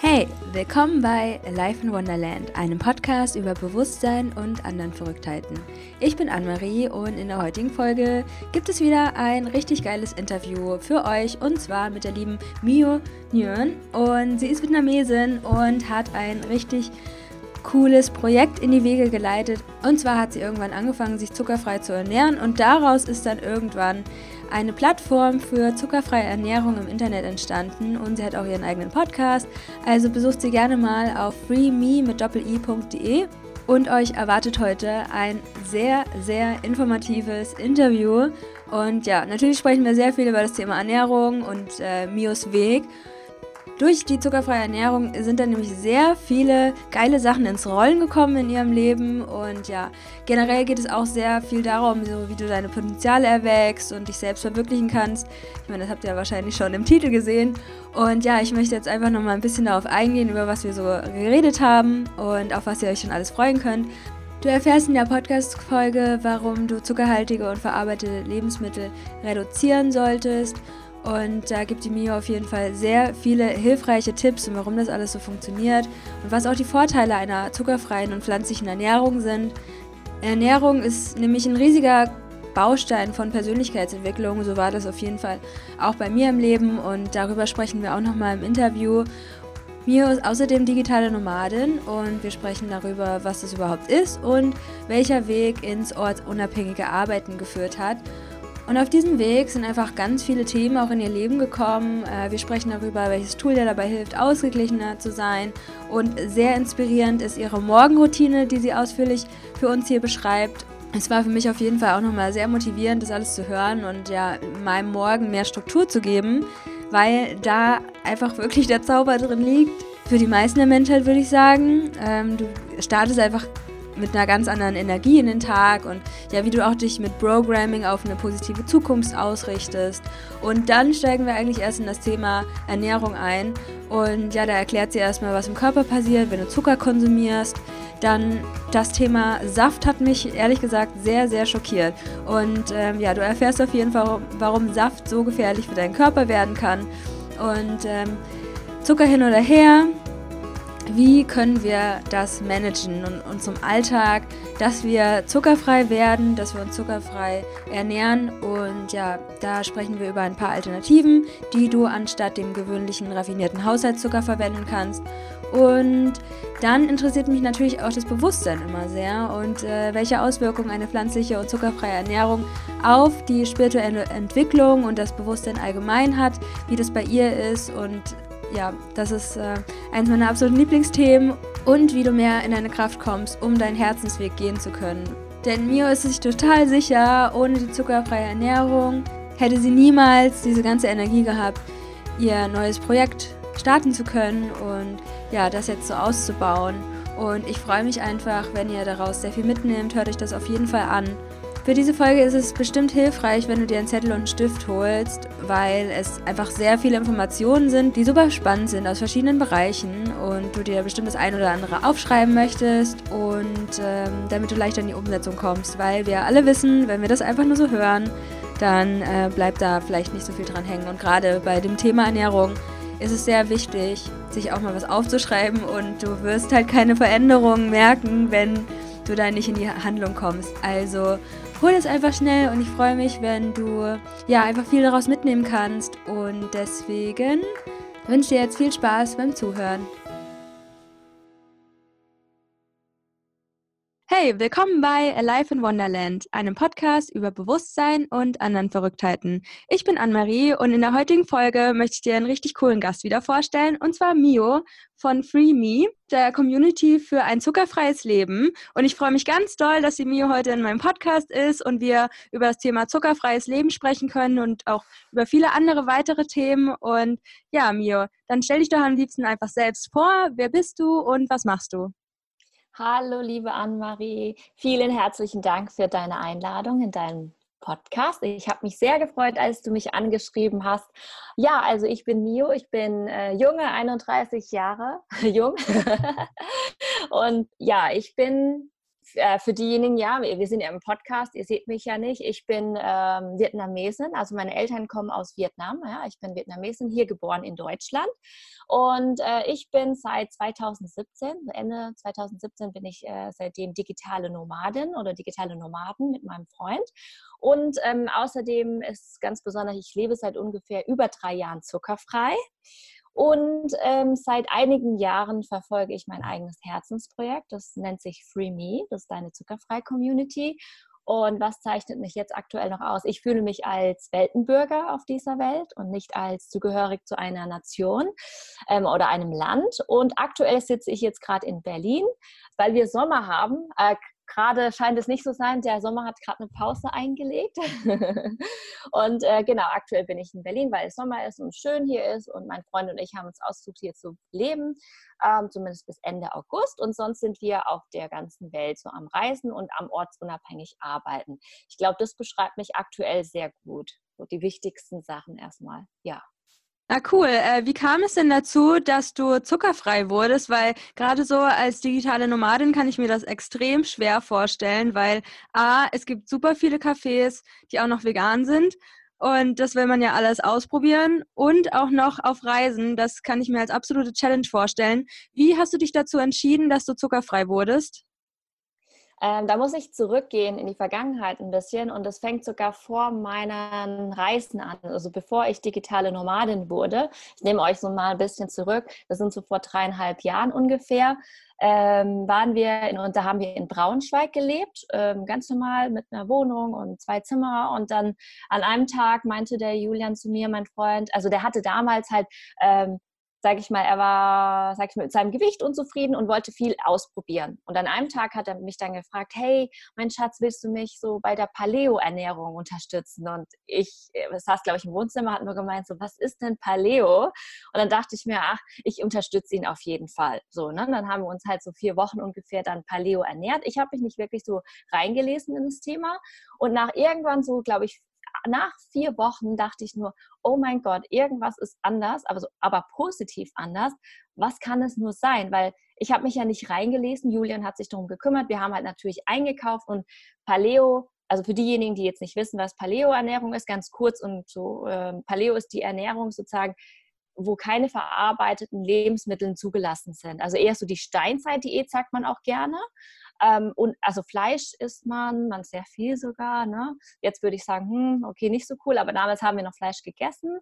Hey, willkommen bei Life in Wonderland, einem Podcast über Bewusstsein und anderen Verrücktheiten. Ich bin Anne-Marie und in der heutigen Folge gibt es wieder ein richtig geiles Interview für euch und zwar mit der lieben Mio Nguyen. Und sie ist Vietnamesin und hat ein richtig cooles Projekt in die Wege geleitet. Und zwar hat sie irgendwann angefangen, sich zuckerfrei zu ernähren und daraus ist dann irgendwann eine Plattform für zuckerfreie Ernährung im Internet entstanden und sie hat auch ihren eigenen Podcast. Also besucht sie gerne mal auf freeme mit doppel-i.de und euch erwartet heute ein sehr, sehr informatives Interview. Und ja, natürlich sprechen wir sehr viel über das Thema Ernährung und äh, Mios Weg. Durch die zuckerfreie Ernährung sind dann nämlich sehr viele geile Sachen ins Rollen gekommen in ihrem Leben und ja, generell geht es auch sehr viel darum, so wie du deine Potenziale erwächst und dich selbst verwirklichen kannst. Ich meine, das habt ihr ja wahrscheinlich schon im Titel gesehen. Und ja, ich möchte jetzt einfach nochmal ein bisschen darauf eingehen, über was wir so geredet haben und auf was ihr euch schon alles freuen könnt. Du erfährst in der Podcast-Folge, warum du zuckerhaltige und verarbeitete Lebensmittel reduzieren solltest und da gibt die Mio auf jeden Fall sehr viele hilfreiche Tipps und warum das alles so funktioniert und was auch die Vorteile einer zuckerfreien und pflanzlichen Ernährung sind. Ernährung ist nämlich ein riesiger Baustein von Persönlichkeitsentwicklung. So war das auf jeden Fall auch bei mir im Leben und darüber sprechen wir auch nochmal im Interview. Mio ist außerdem digitale Nomadin und wir sprechen darüber, was das überhaupt ist und welcher Weg ins ortsunabhängige Arbeiten geführt hat. Und auf diesem Weg sind einfach ganz viele Themen auch in ihr Leben gekommen. Äh, wir sprechen darüber, welches Tool dir dabei hilft, ausgeglichener zu sein. Und sehr inspirierend ist ihre Morgenroutine, die sie ausführlich für uns hier beschreibt. Es war für mich auf jeden Fall auch nochmal sehr motivierend, das alles zu hören und ja, meinem Morgen mehr Struktur zu geben, weil da einfach wirklich der Zauber drin liegt. Für die meisten der Menschheit würde ich sagen. Ähm, du startest einfach mit einer ganz anderen Energie in den Tag und ja, wie du auch dich mit Programming auf eine positive Zukunft ausrichtest. Und dann steigen wir eigentlich erst in das Thema Ernährung ein. Und ja, da erklärt sie erstmal, was im Körper passiert, wenn du Zucker konsumierst. Dann das Thema Saft hat mich ehrlich gesagt sehr, sehr schockiert. Und ähm, ja, du erfährst auf jeden Fall, warum Saft so gefährlich für deinen Körper werden kann. Und ähm, Zucker hin oder her, wie können wir das managen und unserem Alltag, dass wir zuckerfrei werden, dass wir uns zuckerfrei ernähren. Und ja, da sprechen wir über ein paar Alternativen, die du anstatt dem gewöhnlichen raffinierten Haushaltszucker verwenden kannst. Und dann interessiert mich natürlich auch das Bewusstsein immer sehr und äh, welche Auswirkungen eine pflanzliche und zuckerfreie Ernährung auf die spirituelle Entwicklung und das Bewusstsein allgemein hat, wie das bei ihr ist und ja, das ist äh, eines meiner absoluten Lieblingsthemen und wie du mehr in deine Kraft kommst, um deinen Herzensweg gehen zu können. Denn Mio ist sich total sicher, ohne die zuckerfreie Ernährung hätte sie niemals diese ganze Energie gehabt, ihr neues Projekt starten zu können und ja, das jetzt so auszubauen. Und ich freue mich einfach, wenn ihr daraus sehr viel mitnehmt. Hört euch das auf jeden Fall an. Für diese Folge ist es bestimmt hilfreich, wenn du dir einen Zettel und einen Stift holst, weil es einfach sehr viele Informationen sind, die super spannend sind aus verschiedenen Bereichen und du dir bestimmt das ein oder andere aufschreiben möchtest und ähm, damit du leichter in die Umsetzung kommst, weil wir alle wissen, wenn wir das einfach nur so hören, dann äh, bleibt da vielleicht nicht so viel dran hängen. Und gerade bei dem Thema Ernährung ist es sehr wichtig, sich auch mal was aufzuschreiben und du wirst halt keine Veränderungen merken, wenn du da nicht in die Handlung kommst. Also hol es einfach schnell und ich freue mich, wenn du ja einfach viel daraus mitnehmen kannst. Und deswegen wünsche dir jetzt viel Spaß beim Zuhören. Hey, willkommen bei Alive in Wonderland, einem Podcast über Bewusstsein und anderen Verrücktheiten. Ich bin Anne-Marie und in der heutigen Folge möchte ich dir einen richtig coolen Gast wieder vorstellen, und zwar Mio von Free Me, der Community für ein zuckerfreies Leben. Und ich freue mich ganz doll, dass die Mio heute in meinem Podcast ist und wir über das Thema zuckerfreies Leben sprechen können und auch über viele andere weitere Themen. Und ja, Mio, dann stell dich doch am liebsten einfach selbst vor. Wer bist du und was machst du? Hallo, liebe Anne-Marie. Vielen herzlichen Dank für deine Einladung in deinen Podcast. Ich habe mich sehr gefreut, als du mich angeschrieben hast. Ja, also ich bin Mio, ich bin äh, junge, 31 Jahre jung. Und ja, ich bin äh, für diejenigen, ja, wir sind ja im Podcast, ihr seht mich ja nicht. Ich bin ähm, Vietnamesin, also meine Eltern kommen aus Vietnam. Ja, ich bin Vietnamesin, hier geboren in Deutschland. Und äh, ich bin seit 2017, Ende 2017 bin ich äh, seitdem digitale Nomadin oder digitale Nomaden mit meinem Freund. Und ähm, außerdem ist ganz besonders, ich lebe seit ungefähr über drei Jahren zuckerfrei. Und ähm, seit einigen Jahren verfolge ich mein eigenes Herzensprojekt. Das nennt sich Free Me, das ist deine Zuckerfrei-Community. Und was zeichnet mich jetzt aktuell noch aus? Ich fühle mich als Weltenbürger auf dieser Welt und nicht als zugehörig zu einer Nation ähm, oder einem Land. Und aktuell sitze ich jetzt gerade in Berlin, weil wir Sommer haben. Äh, gerade scheint es nicht so sein. Der Sommer hat gerade eine Pause eingelegt. und äh, genau, aktuell bin ich in Berlin, weil es Sommer ist und schön hier ist. Und mein Freund und ich haben uns ausgesucht, hier zu leben, ähm, zumindest bis Ende August. Und sonst sind wir auf der ganzen Welt so am Reisen und am ortsunabhängig arbeiten. Ich glaube, das beschreibt mich aktuell sehr gut. So die wichtigsten Sachen erstmal. Ja. Na cool. Äh, wie kam es denn dazu, dass du zuckerfrei wurdest? Weil gerade so als digitale Nomadin kann ich mir das extrem schwer vorstellen, weil A, es gibt super viele Cafés, die auch noch vegan sind. Und das will man ja alles ausprobieren und auch noch auf Reisen. Das kann ich mir als absolute Challenge vorstellen. Wie hast du dich dazu entschieden, dass du zuckerfrei wurdest? Ähm, da muss ich zurückgehen in die Vergangenheit ein bisschen und das fängt sogar vor meinen Reisen an, also bevor ich digitale Nomadin wurde. Ich nehme euch so mal ein bisschen zurück. Das sind so vor dreieinhalb Jahren ungefähr. Ähm, waren wir in, und da haben wir in Braunschweig gelebt, ähm, ganz normal mit einer Wohnung und zwei Zimmer. Und dann an einem Tag meinte der Julian zu mir, mein Freund, also der hatte damals halt ähm, sage ich mal, er war, sag ich mal, mit seinem Gewicht unzufrieden und wollte viel ausprobieren. Und an einem Tag hat er mich dann gefragt, hey, mein Schatz, willst du mich so bei der Paleo-Ernährung unterstützen? Und ich saß, glaube ich, im Wohnzimmer, hat nur gemeint, so, was ist denn Paleo? Und dann dachte ich mir, ach, ich unterstütze ihn auf jeden Fall. So, ne? Dann haben wir uns halt so vier Wochen ungefähr dann Paleo ernährt. Ich habe mich nicht wirklich so reingelesen in das Thema. Und nach irgendwann so, glaube ich, nach vier Wochen dachte ich nur, oh mein Gott, irgendwas ist anders, aber, so, aber positiv anders. Was kann es nur sein? Weil ich habe mich ja nicht reingelesen. Julian hat sich darum gekümmert. Wir haben halt natürlich eingekauft und Paleo also für diejenigen, die jetzt nicht wissen, was Paleo-Ernährung ist, ganz kurz und so, äh, Paleo ist die Ernährung sozusagen, wo keine verarbeiteten Lebensmittel zugelassen sind. Also eher so die Steinzeit-Diät sagt man auch gerne. Ähm, und also Fleisch isst man, man sehr viel sogar. Ne? Jetzt würde ich sagen, hm, okay, nicht so cool, aber damals haben wir noch Fleisch gegessen.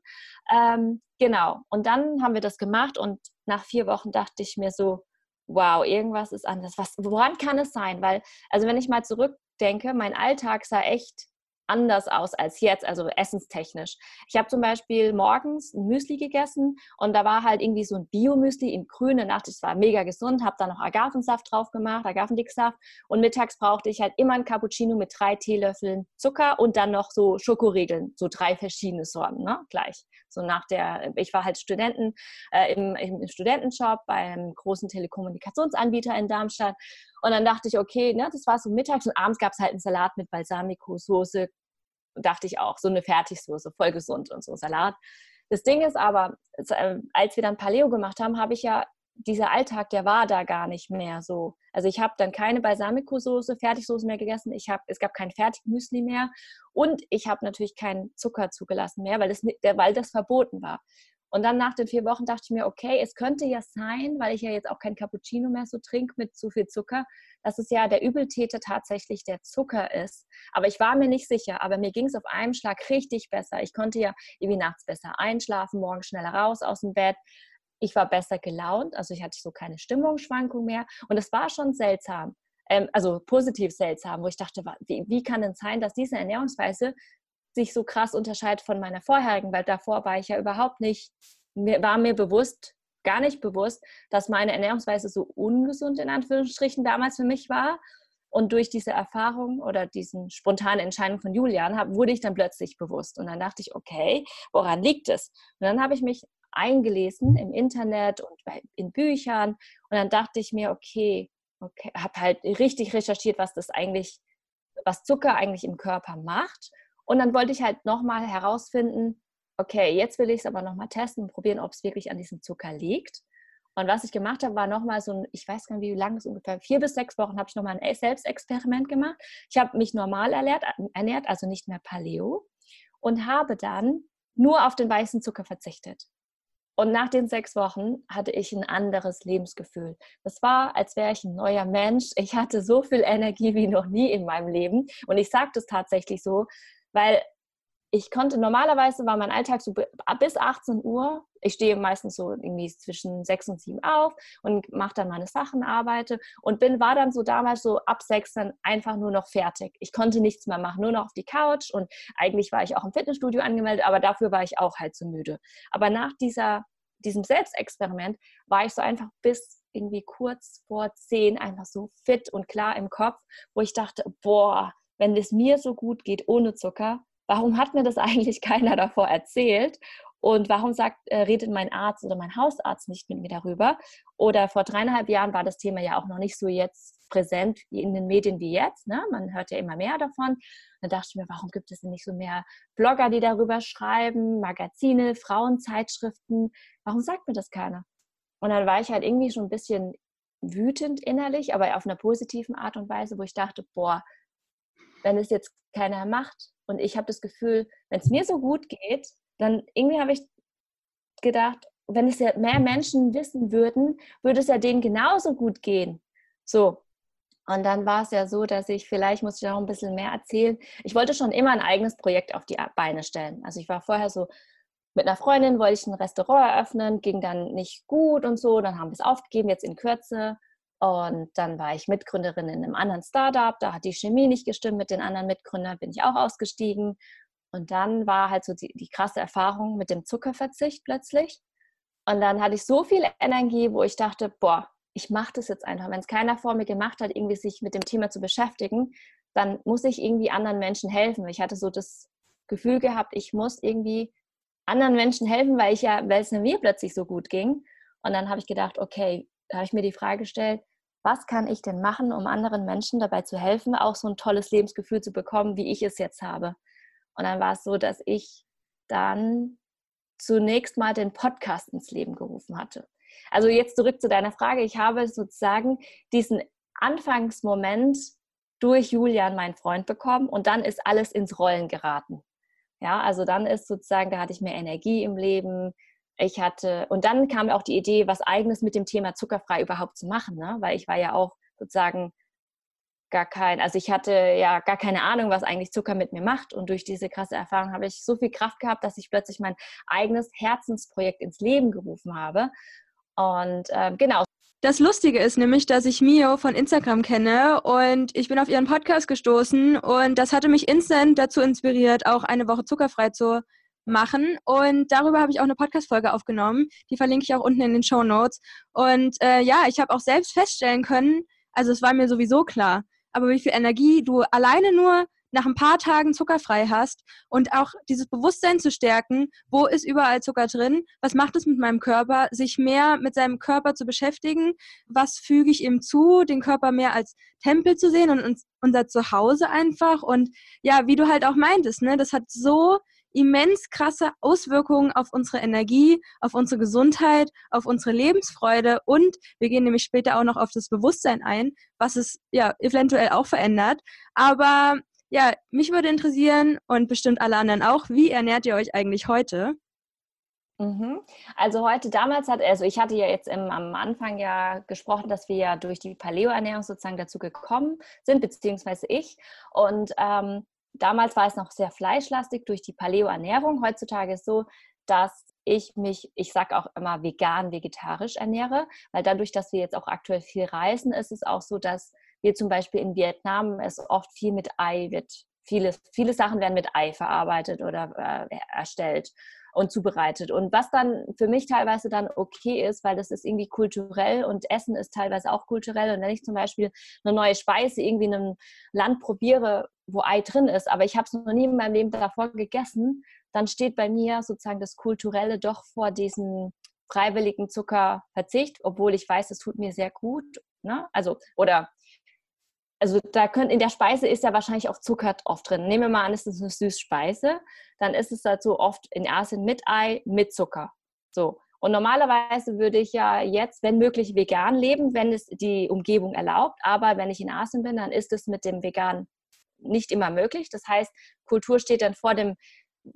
Ähm, genau. Und dann haben wir das gemacht und nach vier Wochen dachte ich mir so, wow, irgendwas ist anders. Was, woran kann es sein? Weil, also wenn ich mal zurückdenke, mein Alltag sah echt anders aus als jetzt, also essenstechnisch. Ich habe zum Beispiel morgens ein Müsli gegessen und da war halt irgendwie so ein Bio-Müsli in grün dachte, es war mega gesund, habe da noch Agavensaft drauf gemacht, Agavendicksaft und mittags brauchte ich halt immer ein Cappuccino mit drei Teelöffeln Zucker und dann noch so Schokoriegeln, so drei verschiedene Sorten, ne, gleich. So nach der, ich war halt Studenten äh, im, im Studentenshop beim großen Telekommunikationsanbieter in Darmstadt und dann dachte ich, okay, ne, das war so mittags und abends gab es halt einen Salat mit Balsamico-Soße. Dachte ich auch, so eine Fertigsoße, voll gesund und so Salat. Das Ding ist aber, äh, als wir dann Paleo gemacht haben, habe ich ja dieser Alltag, der war da gar nicht mehr so. Also ich habe dann keine Balsamico-Soße, Fertigsoße mehr gegessen. Ich hab, es gab kein Fertigmüsli mehr und ich habe natürlich keinen Zucker zugelassen mehr, weil das, weil das verboten war. Und dann nach den vier Wochen dachte ich mir, okay, es könnte ja sein, weil ich ja jetzt auch kein Cappuccino mehr so trinke mit zu viel Zucker, dass es ja der Übeltäter tatsächlich der Zucker ist. Aber ich war mir nicht sicher, aber mir ging es auf einem Schlag richtig besser. Ich konnte ja irgendwie nachts besser einschlafen, morgens schneller raus aus dem Bett. Ich war besser gelaunt, also ich hatte so keine Stimmungsschwankung mehr. Und es war schon seltsam, ähm, also positiv seltsam, wo ich dachte, wie, wie kann denn sein, dass diese Ernährungsweise sich so krass unterscheidet von meiner vorherigen, weil davor war ich ja überhaupt nicht, mir, war mir bewusst, gar nicht bewusst, dass meine Ernährungsweise so ungesund in Anführungsstrichen damals für mich war. Und durch diese Erfahrung oder diesen spontanen Entscheidung von Julian hab, wurde ich dann plötzlich bewusst. Und dann dachte ich, okay, woran liegt es? Und dann habe ich mich eingelesen im Internet und in Büchern. Und dann dachte ich mir, okay, okay, habe halt richtig recherchiert, was das eigentlich, was Zucker eigentlich im Körper macht und dann wollte ich halt nochmal herausfinden, okay, jetzt will ich es aber nochmal testen und probieren, ob es wirklich an diesem Zucker liegt. Und was ich gemacht habe, war nochmal so ein, ich weiß gar nicht, wie lange es ungefähr, vier bis sechs Wochen habe ich nochmal ein Selbstexperiment gemacht. Ich habe mich normal ernährt, ernährt, also nicht mehr Paleo, und habe dann nur auf den weißen Zucker verzichtet. Und nach den sechs Wochen hatte ich ein anderes Lebensgefühl. Das war, als wäre ich ein neuer Mensch. Ich hatte so viel Energie wie noch nie in meinem Leben. Und ich sage das tatsächlich so, weil ich konnte normalerweise war mein Alltag so bis 18 Uhr. Ich stehe meistens so irgendwie zwischen 6 und 7 auf und mache dann meine Sachen, arbeite und bin war dann so damals so ab 6 dann einfach nur noch fertig. Ich konnte nichts mehr machen, nur noch auf die Couch und eigentlich war ich auch im Fitnessstudio angemeldet, aber dafür war ich auch halt zu müde. Aber nach dieser diesem Selbstexperiment war ich so einfach bis irgendwie kurz vor 10 einfach so fit und klar im Kopf, wo ich dachte, boah, wenn es mir so gut geht ohne Zucker, warum hat mir das eigentlich keiner davor erzählt? Und warum sagt, äh, redet mein Arzt oder mein Hausarzt nicht mit mir darüber? Oder vor dreieinhalb Jahren war das Thema ja auch noch nicht so jetzt präsent in den Medien wie jetzt. Ne? Man hört ja immer mehr davon. Dann dachte ich mir, warum gibt es denn nicht so mehr Blogger, die darüber schreiben, Magazine, Frauenzeitschriften? Warum sagt mir das keiner? Und dann war ich halt irgendwie schon ein bisschen wütend innerlich, aber auf einer positiven Art und Weise, wo ich dachte, boah, wenn es jetzt keiner macht und ich habe das Gefühl, wenn es mir so gut geht, dann irgendwie habe ich gedacht, wenn es ja mehr Menschen wissen würden, würde es ja denen genauso gut gehen. So. Und dann war es ja so, dass ich, vielleicht muss ich auch ein bisschen mehr erzählen. Ich wollte schon immer ein eigenes Projekt auf die Beine stellen. Also ich war vorher so mit einer Freundin, wollte ich ein Restaurant eröffnen, ging dann nicht gut und so. Dann haben wir es aufgegeben, jetzt in Kürze. Und dann war ich Mitgründerin in einem anderen Startup. Da hat die Chemie nicht gestimmt mit den anderen Mitgründern, bin ich auch ausgestiegen. Und dann war halt so die, die krasse Erfahrung mit dem Zuckerverzicht plötzlich. Und dann hatte ich so viel Energie, wo ich dachte, boah, ich mache das jetzt einfach. Wenn es keiner vor mir gemacht hat, irgendwie sich mit dem Thema zu beschäftigen, dann muss ich irgendwie anderen Menschen helfen. Ich hatte so das Gefühl gehabt, ich muss irgendwie anderen Menschen helfen, weil ich ja, weil es mir plötzlich so gut ging. Und dann habe ich gedacht, okay, da habe ich mir die Frage gestellt, was kann ich denn machen, um anderen Menschen dabei zu helfen, auch so ein tolles Lebensgefühl zu bekommen, wie ich es jetzt habe. Und dann war es so, dass ich dann zunächst mal den Podcast ins Leben gerufen hatte. Also jetzt zurück zu deiner Frage. Ich habe sozusagen diesen Anfangsmoment durch Julian, meinen Freund, bekommen und dann ist alles ins Rollen geraten. Ja, also dann ist sozusagen, da hatte ich mehr Energie im Leben, ich hatte, und dann kam auch die Idee, was eigenes mit dem Thema zuckerfrei überhaupt zu machen, ne? weil ich war ja auch sozusagen gar kein, also ich hatte ja gar keine Ahnung, was eigentlich Zucker mit mir macht. Und durch diese krasse Erfahrung habe ich so viel Kraft gehabt, dass ich plötzlich mein eigenes Herzensprojekt ins Leben gerufen habe. Und äh, genau. Das Lustige ist nämlich, dass ich Mio von Instagram kenne und ich bin auf ihren Podcast gestoßen und das hatte mich instant dazu inspiriert, auch eine Woche zuckerfrei zu machen. Und darüber habe ich auch eine Podcast-Folge aufgenommen. Die verlinke ich auch unten in den Show Notes. Und äh, ja, ich habe auch selbst feststellen können, also es war mir sowieso klar, aber wie viel Energie du alleine nur nach ein paar Tagen zuckerfrei hast und auch dieses Bewusstsein zu stärken, wo ist überall Zucker drin, was macht es mit meinem Körper, sich mehr mit seinem Körper zu beschäftigen, was füge ich ihm zu, den Körper mehr als Tempel zu sehen und unser Zuhause einfach und ja, wie du halt auch meintest, ne, das hat so immens krasse Auswirkungen auf unsere Energie, auf unsere Gesundheit, auf unsere Lebensfreude und wir gehen nämlich später auch noch auf das Bewusstsein ein, was es ja eventuell auch verändert. Aber ja, mich würde interessieren und bestimmt alle anderen auch, wie ernährt ihr euch eigentlich heute? Mhm. Also heute damals hat, also ich hatte ja jetzt im, am Anfang ja gesprochen, dass wir ja durch die Paleo-Ernährung sozusagen dazu gekommen sind, beziehungsweise ich. Und ähm, damals war es noch sehr fleischlastig durch die Paleo-Ernährung. Heutzutage ist es so, dass ich mich, ich sage auch immer vegan, vegetarisch ernähre, weil dadurch, dass wir jetzt auch aktuell viel reisen, ist es auch so, dass wir zum Beispiel in Vietnam es oft viel mit Ei wird. Viele, viele Sachen werden mit Ei verarbeitet oder äh, erstellt und zubereitet. Und was dann für mich teilweise dann okay ist, weil das ist irgendwie kulturell und Essen ist teilweise auch kulturell. Und wenn ich zum Beispiel eine neue Speise irgendwie in einem Land probiere, wo Ei drin ist, aber ich habe es noch nie in meinem Leben davor gegessen, dann steht bei mir sozusagen das Kulturelle doch vor diesem freiwilligen Zuckerverzicht, obwohl ich weiß, es tut mir sehr gut. Ne? Also, oder also da könnt, in der Speise ist ja wahrscheinlich auch Zucker oft drin. Nehmen wir mal an, es ist eine Süßspeise, dann ist es dazu oft in Asien mit Ei, mit Zucker. So. Und normalerweise würde ich ja jetzt, wenn möglich, vegan leben, wenn es die Umgebung erlaubt. Aber wenn ich in Asien bin, dann ist es mit dem Vegan nicht immer möglich. Das heißt, Kultur steht dann vor dem,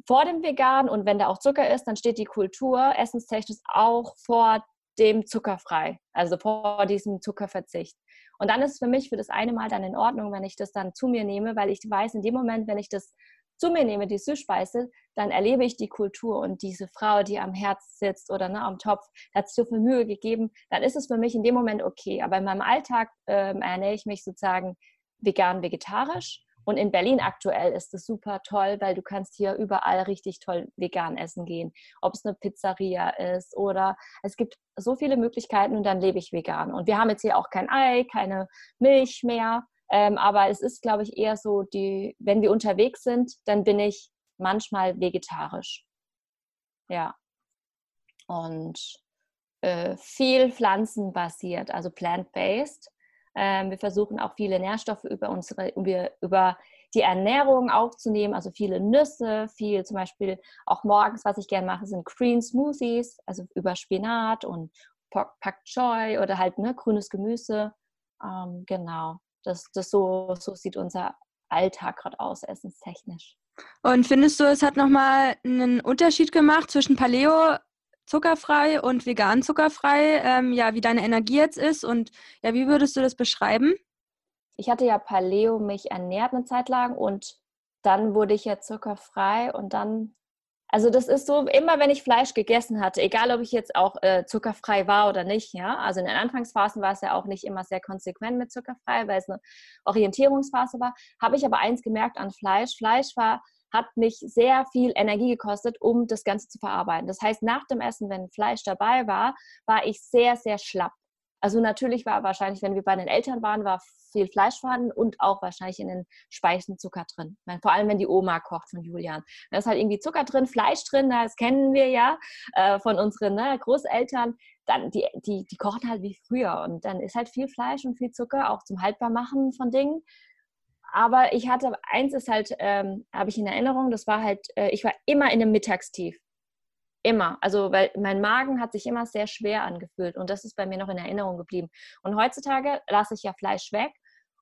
vor dem Vegan und wenn da auch Zucker ist, dann steht die Kultur essenstechnisch auch vor dem zuckerfrei, also vor diesem Zuckerverzicht. Und dann ist es für mich für das eine Mal dann in Ordnung, wenn ich das dann zu mir nehme, weil ich weiß, in dem Moment, wenn ich das zu mir nehme, die Süßspeise, dann erlebe ich die Kultur und diese Frau, die am Herz sitzt oder ne, am Topf, hat so viel Mühe gegeben, dann ist es für mich in dem Moment okay. Aber in meinem Alltag ähm, ernähre ich mich sozusagen vegan, vegetarisch. Und in Berlin aktuell ist es super toll, weil du kannst hier überall richtig toll vegan essen gehen. Ob es eine Pizzeria ist oder es gibt so viele Möglichkeiten und dann lebe ich vegan. Und wir haben jetzt hier auch kein Ei, keine Milch mehr. Ähm, aber es ist, glaube ich, eher so, die, wenn wir unterwegs sind, dann bin ich manchmal vegetarisch. Ja. Und äh, viel pflanzenbasiert, also plant-based. Ähm, wir versuchen auch viele Nährstoffe über unsere, über, über die Ernährung aufzunehmen, also viele Nüsse, viel zum Beispiel auch morgens, was ich gerne mache, sind Green Smoothies, also über Spinat und Pak Choi oder halt ne, grünes Gemüse. Ähm, genau das, das so, so sieht unser Alltag gerade aus, essenstechnisch. Und findest du, es hat nochmal einen Unterschied gemacht zwischen Paleo zuckerfrei und vegan zuckerfrei, ähm, ja, wie deine Energie jetzt ist und ja, wie würdest du das beschreiben? Ich hatte ja Paleo mich ernährt eine Zeit lang und dann wurde ich ja zuckerfrei und dann also das ist so, immer wenn ich Fleisch gegessen hatte, egal ob ich jetzt auch äh, zuckerfrei war oder nicht, ja, also in den Anfangsphasen war es ja auch nicht immer sehr konsequent mit zuckerfrei, weil es eine Orientierungsphase war, habe ich aber eins gemerkt an Fleisch. Fleisch war, hat mich sehr viel Energie gekostet, um das Ganze zu verarbeiten. Das heißt, nach dem Essen, wenn Fleisch dabei war, war ich sehr, sehr schlapp. Also natürlich war wahrscheinlich, wenn wir bei den Eltern waren, war viel Fleisch vorhanden und auch wahrscheinlich in den Speisen Zucker drin. Vor allem, wenn die Oma kocht von Julian. Da ist halt irgendwie Zucker drin, Fleisch drin, das kennen wir ja äh, von unseren ne, Großeltern. Dann, die, die, die kochen halt wie früher und dann ist halt viel Fleisch und viel Zucker, auch zum Haltbarmachen von Dingen. Aber ich hatte, eins ist halt, ähm, habe ich in Erinnerung, das war halt, äh, ich war immer in einem Mittagstief. Immer. Also, weil mein Magen hat sich immer sehr schwer angefühlt und das ist bei mir noch in Erinnerung geblieben. Und heutzutage lasse ich ja Fleisch weg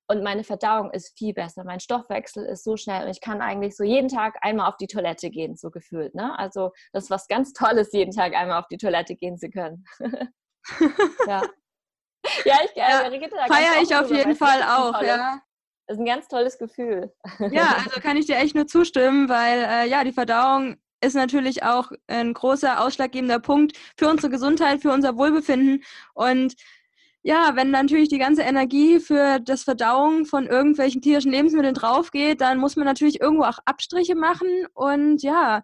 und meine Verdauung ist viel besser. Mein Stoffwechsel ist so schnell und ich kann eigentlich so jeden Tag einmal auf die Toilette gehen, so gefühlt. Ne? Also, das ist was ganz Tolles, jeden Tag einmal auf die Toilette gehen zu können. ja. Ja, ich äh, ja, feiere ich auf jeden Fall auch, ja. Das ist ein ganz tolles Gefühl. Ja, also kann ich dir echt nur zustimmen, weil äh, ja, die Verdauung ist natürlich auch ein großer ausschlaggebender Punkt für unsere Gesundheit, für unser Wohlbefinden. Und ja, wenn natürlich die ganze Energie für das Verdauung von irgendwelchen tierischen Lebensmitteln draufgeht, dann muss man natürlich irgendwo auch Abstriche machen. Und ja,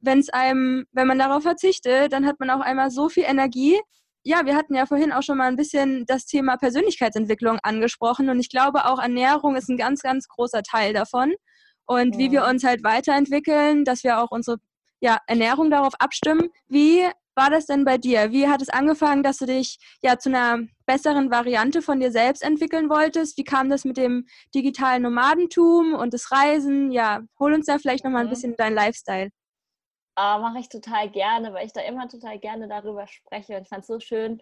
wenn es einem, wenn man darauf verzichtet, dann hat man auch einmal so viel Energie. Ja, wir hatten ja vorhin auch schon mal ein bisschen das Thema Persönlichkeitsentwicklung angesprochen und ich glaube auch Ernährung ist ein ganz, ganz großer Teil davon und ja. wie wir uns halt weiterentwickeln, dass wir auch unsere ja, Ernährung darauf abstimmen. Wie war das denn bei dir? Wie hat es angefangen, dass du dich ja zu einer besseren Variante von dir selbst entwickeln wolltest? Wie kam das mit dem digitalen Nomadentum und das Reisen? Ja, hol uns da vielleicht nochmal ein mhm. bisschen dein Lifestyle. Ah, Mache ich total gerne, weil ich da immer total gerne darüber spreche. Und ich fand es so schön,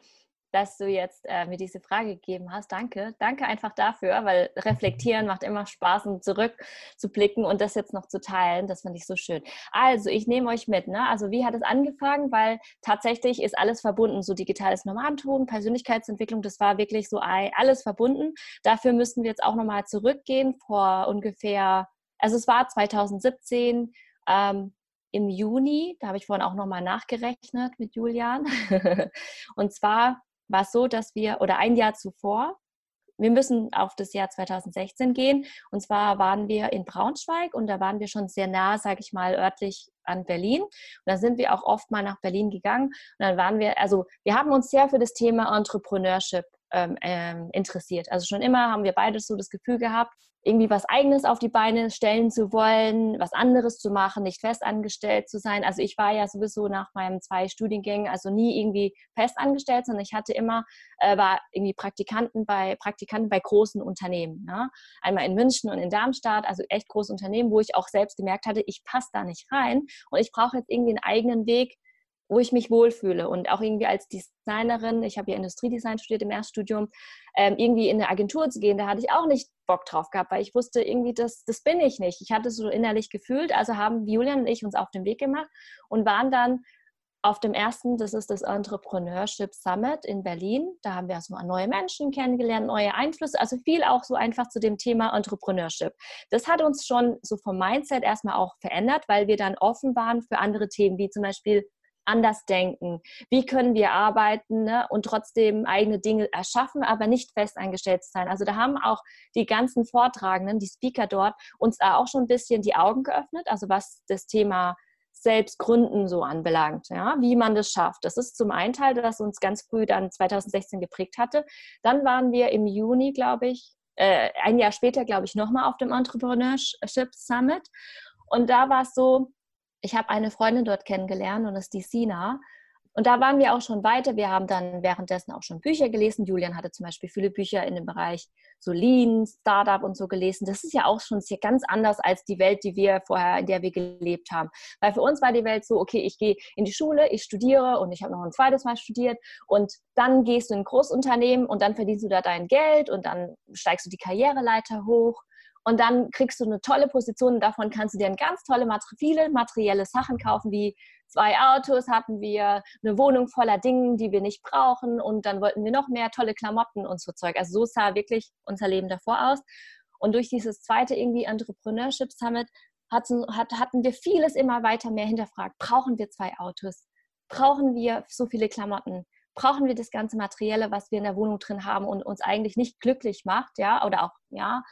dass du jetzt äh, mir diese Frage gegeben hast. Danke. Danke einfach dafür, weil reflektieren macht immer Spaß und zurückzublicken und das jetzt noch zu teilen, das fand ich so schön. Also, ich nehme euch mit. Ne? Also, wie hat es angefangen? Weil tatsächlich ist alles verbunden. So digitales Nomadentum, Persönlichkeitsentwicklung, das war wirklich so alles verbunden. Dafür müssten wir jetzt auch nochmal zurückgehen vor ungefähr, also es war 2017. Ähm, im Juni, da habe ich vorhin auch nochmal nachgerechnet mit Julian. und zwar war es so, dass wir, oder ein Jahr zuvor, wir müssen auf das Jahr 2016 gehen. Und zwar waren wir in Braunschweig und da waren wir schon sehr nah, sage ich mal, örtlich an Berlin. Und da sind wir auch oft mal nach Berlin gegangen. Und dann waren wir, also wir haben uns sehr für das Thema Entrepreneurship ähm, ähm, interessiert. Also schon immer haben wir beide so das Gefühl gehabt, irgendwie was Eigenes auf die Beine stellen zu wollen, was anderes zu machen, nicht festangestellt zu sein. Also ich war ja sowieso nach meinen zwei Studiengängen also nie irgendwie festangestellt, sondern ich hatte immer, äh, war irgendwie Praktikanten bei, Praktikanten bei großen Unternehmen. Ne? Einmal in München und in Darmstadt, also echt große Unternehmen, wo ich auch selbst gemerkt hatte, ich passe da nicht rein und ich brauche jetzt irgendwie einen eigenen Weg, wo ich mich wohlfühle und auch irgendwie als Designerin, ich habe ja Industriedesign studiert im Erststudium, ähm, irgendwie in eine Agentur zu gehen, da hatte ich auch nicht Bock drauf gehabt, weil ich wusste irgendwie, das, das bin ich nicht. Ich hatte es so innerlich gefühlt, also haben Julian und ich uns auf den Weg gemacht und waren dann auf dem ersten, das ist das Entrepreneurship Summit in Berlin. Da haben wir so neue Menschen kennengelernt, neue Einflüsse, also viel auch so einfach zu dem Thema Entrepreneurship. Das hat uns schon so vom Mindset erstmal auch verändert, weil wir dann offen waren für andere Themen, wie zum Beispiel anders denken. Wie können wir arbeiten ne, und trotzdem eigene Dinge erschaffen, aber nicht fest eingestellt sein. Also da haben auch die ganzen Vortragenden, die Speaker dort, uns da auch schon ein bisschen die Augen geöffnet, also was das Thema selbst gründen so anbelangt, ja, wie man das schafft. Das ist zum einen Teil, das uns ganz früh dann 2016 geprägt hatte. Dann waren wir im Juni, glaube ich, äh, ein Jahr später, glaube ich, nochmal auf dem Entrepreneurship Summit. Und da war es so, ich habe eine Freundin dort kennengelernt und das ist die Sina. Und da waren wir auch schon weiter. Wir haben dann währenddessen auch schon Bücher gelesen. Julian hatte zum Beispiel viele Bücher in dem Bereich so Lean, Startup und so gelesen. Das ist ja auch schon ganz anders als die Welt, die wir vorher, in der wir gelebt haben. Weil für uns war die Welt so, okay, ich gehe in die Schule, ich studiere und ich habe noch ein zweites Mal studiert und dann gehst du in ein Großunternehmen und dann verdienst du da dein Geld und dann steigst du die Karriereleiter hoch und dann kriegst du eine tolle Position und davon kannst du dir ganz tolle, viele materielle Sachen kaufen, wie zwei Autos hatten wir, eine Wohnung voller Dingen, die wir nicht brauchen und dann wollten wir noch mehr tolle Klamotten und so Zeug. Also so sah wirklich unser Leben davor aus. Und durch dieses zweite irgendwie Entrepreneurship Summit hatten, hatten wir vieles immer weiter mehr hinterfragt. Brauchen wir zwei Autos? Brauchen wir so viele Klamotten? Brauchen wir das ganze Materielle, was wir in der Wohnung drin haben und uns eigentlich nicht glücklich macht, ja, oder auch, ja.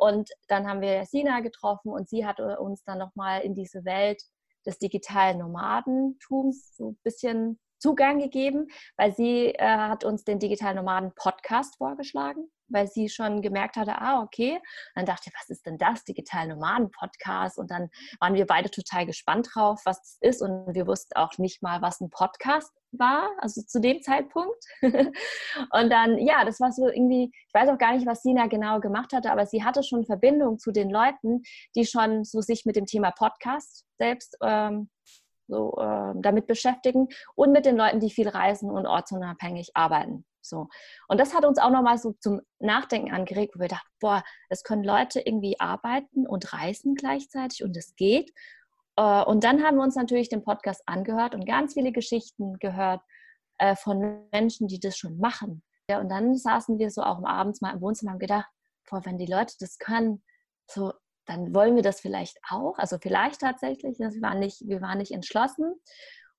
Und dann haben wir Sina getroffen und sie hat uns dann nochmal in diese Welt des digitalen Nomadentums so ein bisschen Zugang gegeben, weil sie äh, hat uns den digitalen Nomaden Podcast vorgeschlagen weil sie schon gemerkt hatte, ah, okay. dann dachte ich, was ist denn das, Digital Nomaden Podcast? Und dann waren wir beide total gespannt drauf, was das ist. Und wir wussten auch nicht mal, was ein Podcast war, also zu dem Zeitpunkt. und dann, ja, das war so irgendwie, ich weiß auch gar nicht, was Sina genau gemacht hatte, aber sie hatte schon Verbindung zu den Leuten, die schon so sich mit dem Thema Podcast selbst ähm, so, äh, damit beschäftigen und mit den Leuten, die viel reisen und ortsunabhängig arbeiten. So. Und das hat uns auch nochmal so zum Nachdenken angeregt, wo wir dachten, boah, es können Leute irgendwie arbeiten und reisen gleichzeitig und es geht. Äh, und dann haben wir uns natürlich den Podcast angehört und ganz viele Geschichten gehört äh, von Menschen, die das schon machen. und dann saßen wir so auch abends mal im Wohnzimmer und haben gedacht, boah, wenn die Leute das können, so, dann wollen wir das vielleicht auch. Also vielleicht tatsächlich, wir waren nicht, wir waren nicht entschlossen.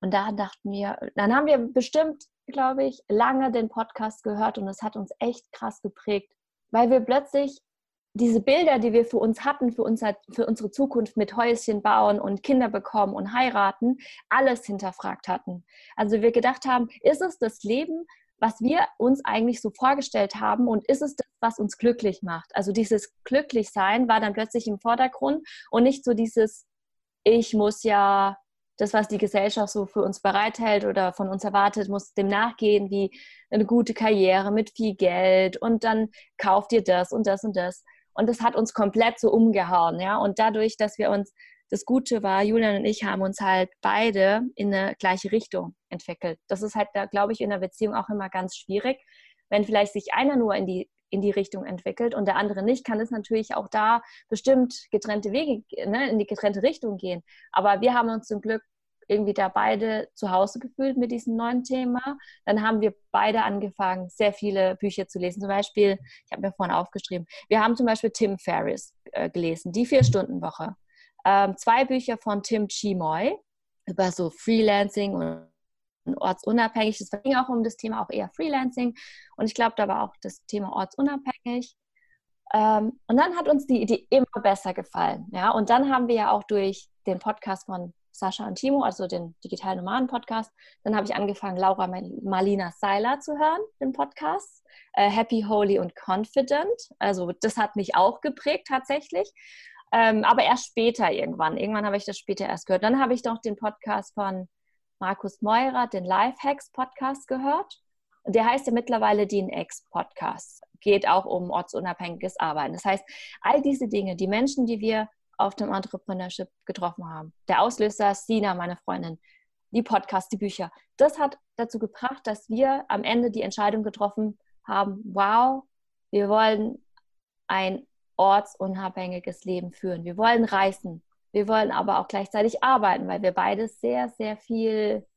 Und da dachten wir, dann haben wir bestimmt glaube ich, lange den Podcast gehört und es hat uns echt krass geprägt, weil wir plötzlich diese Bilder, die wir für uns hatten, für, unser, für unsere Zukunft mit Häuschen bauen und Kinder bekommen und heiraten, alles hinterfragt hatten. Also wir gedacht haben, ist es das Leben, was wir uns eigentlich so vorgestellt haben und ist es das, was uns glücklich macht? Also dieses Glücklichsein war dann plötzlich im Vordergrund und nicht so dieses, ich muss ja das, was die Gesellschaft so für uns bereithält oder von uns erwartet, muss dem nachgehen, wie eine gute Karriere mit viel Geld und dann kauft ihr das und das und das. Und das hat uns komplett so umgehauen, ja. Und dadurch, dass wir uns, das Gute war, Julian und ich haben uns halt beide in eine gleiche Richtung entwickelt. Das ist halt, glaube ich, in der Beziehung auch immer ganz schwierig. Wenn vielleicht sich einer nur in die in die Richtung entwickelt und der andere nicht, kann es natürlich auch da bestimmt getrennte Wege, ne, in die getrennte Richtung gehen. Aber wir haben uns zum Glück irgendwie da beide zu Hause gefühlt mit diesem neuen Thema. Dann haben wir beide angefangen, sehr viele Bücher zu lesen. Zum Beispiel, ich habe mir vorhin aufgeschrieben, wir haben zum Beispiel Tim Ferriss äh, gelesen, die Vier-Stunden-Woche. Ähm, zwei Bücher von Tim Chimoy über so Freelancing und ortsunabhängig. Das ging auch um das Thema auch eher Freelancing. Und ich glaube, da war auch das Thema ortsunabhängig. Ähm, und dann hat uns die Idee immer besser gefallen. Ja? Und dann haben wir ja auch durch den Podcast von Sascha und Timo, also den Digital Nomaden Podcast. Dann habe ich angefangen, Laura Marlina Seiler zu hören, den Podcast. Äh, Happy, Holy und Confident. Also das hat mich auch geprägt tatsächlich. Ähm, aber erst später irgendwann. Irgendwann habe ich das später erst gehört. Dann habe ich noch den Podcast von Markus Meurer, den Lifehacks Podcast gehört. Der heißt ja mittlerweile DNX Podcast. Geht auch um ortsunabhängiges Arbeiten. Das heißt, all diese Dinge, die Menschen, die wir auf dem Entrepreneurship getroffen haben. Der Auslöser, Sina, meine Freundin, die Podcasts, die Bücher. Das hat dazu gebracht, dass wir am Ende die Entscheidung getroffen haben, wow, wir wollen ein ortsunabhängiges Leben führen. Wir wollen reisen. Wir wollen aber auch gleichzeitig arbeiten, weil wir beide sehr, sehr viel,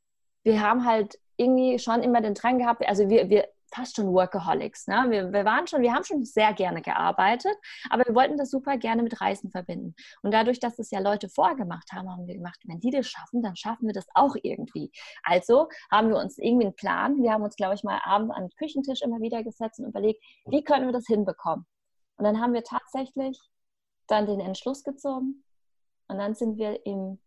wir haben halt irgendwie schon immer den Drang gehabt, also wir, wir fast schon Workaholics. Ne? Wir, wir waren schon, wir haben schon sehr gerne gearbeitet, aber wir wollten das super gerne mit Reisen verbinden. Und dadurch, dass es ja Leute vorgemacht haben, haben wir gemacht, wenn die das schaffen, dann schaffen wir das auch irgendwie. Also haben wir uns irgendwie einen Plan. Wir haben uns, glaube ich, mal abends an den Küchentisch immer wieder gesetzt und überlegt, wie können wir das hinbekommen? Und dann haben wir tatsächlich dann den Entschluss gezogen. Und dann sind wir im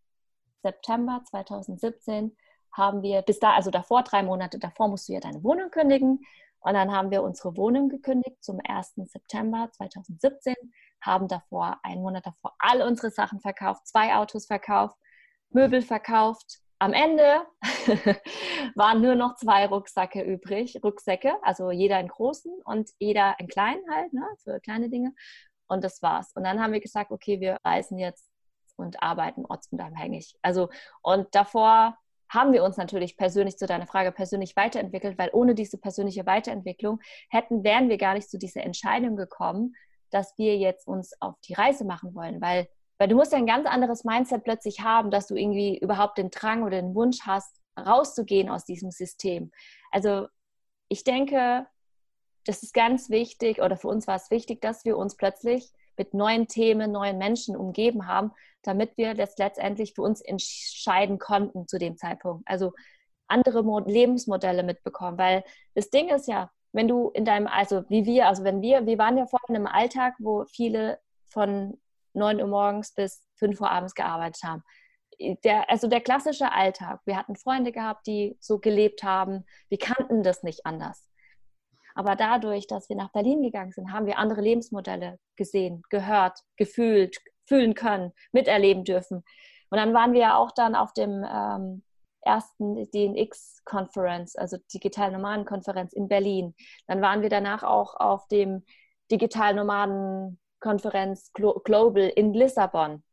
September 2017 haben wir bis da, also davor, drei Monate davor, musst du ja deine Wohnung kündigen. Und dann haben wir unsere Wohnung gekündigt zum 1. September 2017, haben davor, einen Monat davor, all unsere Sachen verkauft, zwei Autos verkauft, Möbel verkauft. Am Ende waren nur noch zwei Rucksäcke übrig, Rucksäcke, also jeder in großen und jeder in kleinen halt, ne, für kleine Dinge. Und das war's. Und dann haben wir gesagt, okay, wir reisen jetzt und arbeiten ortsunabhängig. Also, und davor haben wir uns natürlich persönlich zu deiner Frage persönlich weiterentwickelt, weil ohne diese persönliche Weiterentwicklung hätten, wären wir gar nicht zu dieser Entscheidung gekommen, dass wir jetzt uns auf die Reise machen wollen, weil, weil du musst ja ein ganz anderes Mindset plötzlich haben, dass du irgendwie überhaupt den Drang oder den Wunsch hast, rauszugehen aus diesem System. Also ich denke, das ist ganz wichtig oder für uns war es wichtig, dass wir uns plötzlich mit neuen Themen, neuen Menschen umgeben haben, damit wir das letztendlich für uns entscheiden konnten zu dem Zeitpunkt. Also andere Lebensmodelle mitbekommen, weil das Ding ist ja, wenn du in deinem, also wie wir, also wenn wir, wir waren ja vorhin im Alltag, wo viele von 9 Uhr morgens bis 5 Uhr abends gearbeitet haben. Der, also der klassische Alltag. Wir hatten Freunde gehabt, die so gelebt haben. Wir kannten das nicht anders. Aber dadurch, dass wir nach Berlin gegangen sind, haben wir andere Lebensmodelle gesehen, gehört, gefühlt, fühlen können, miterleben dürfen. Und dann waren wir ja auch dann auf dem ähm, ersten DNX-Conference, also Digital Nomaden-Konferenz in Berlin. Dann waren wir danach auch auf dem Digital Nomaden-Konferenz Global in Lissabon.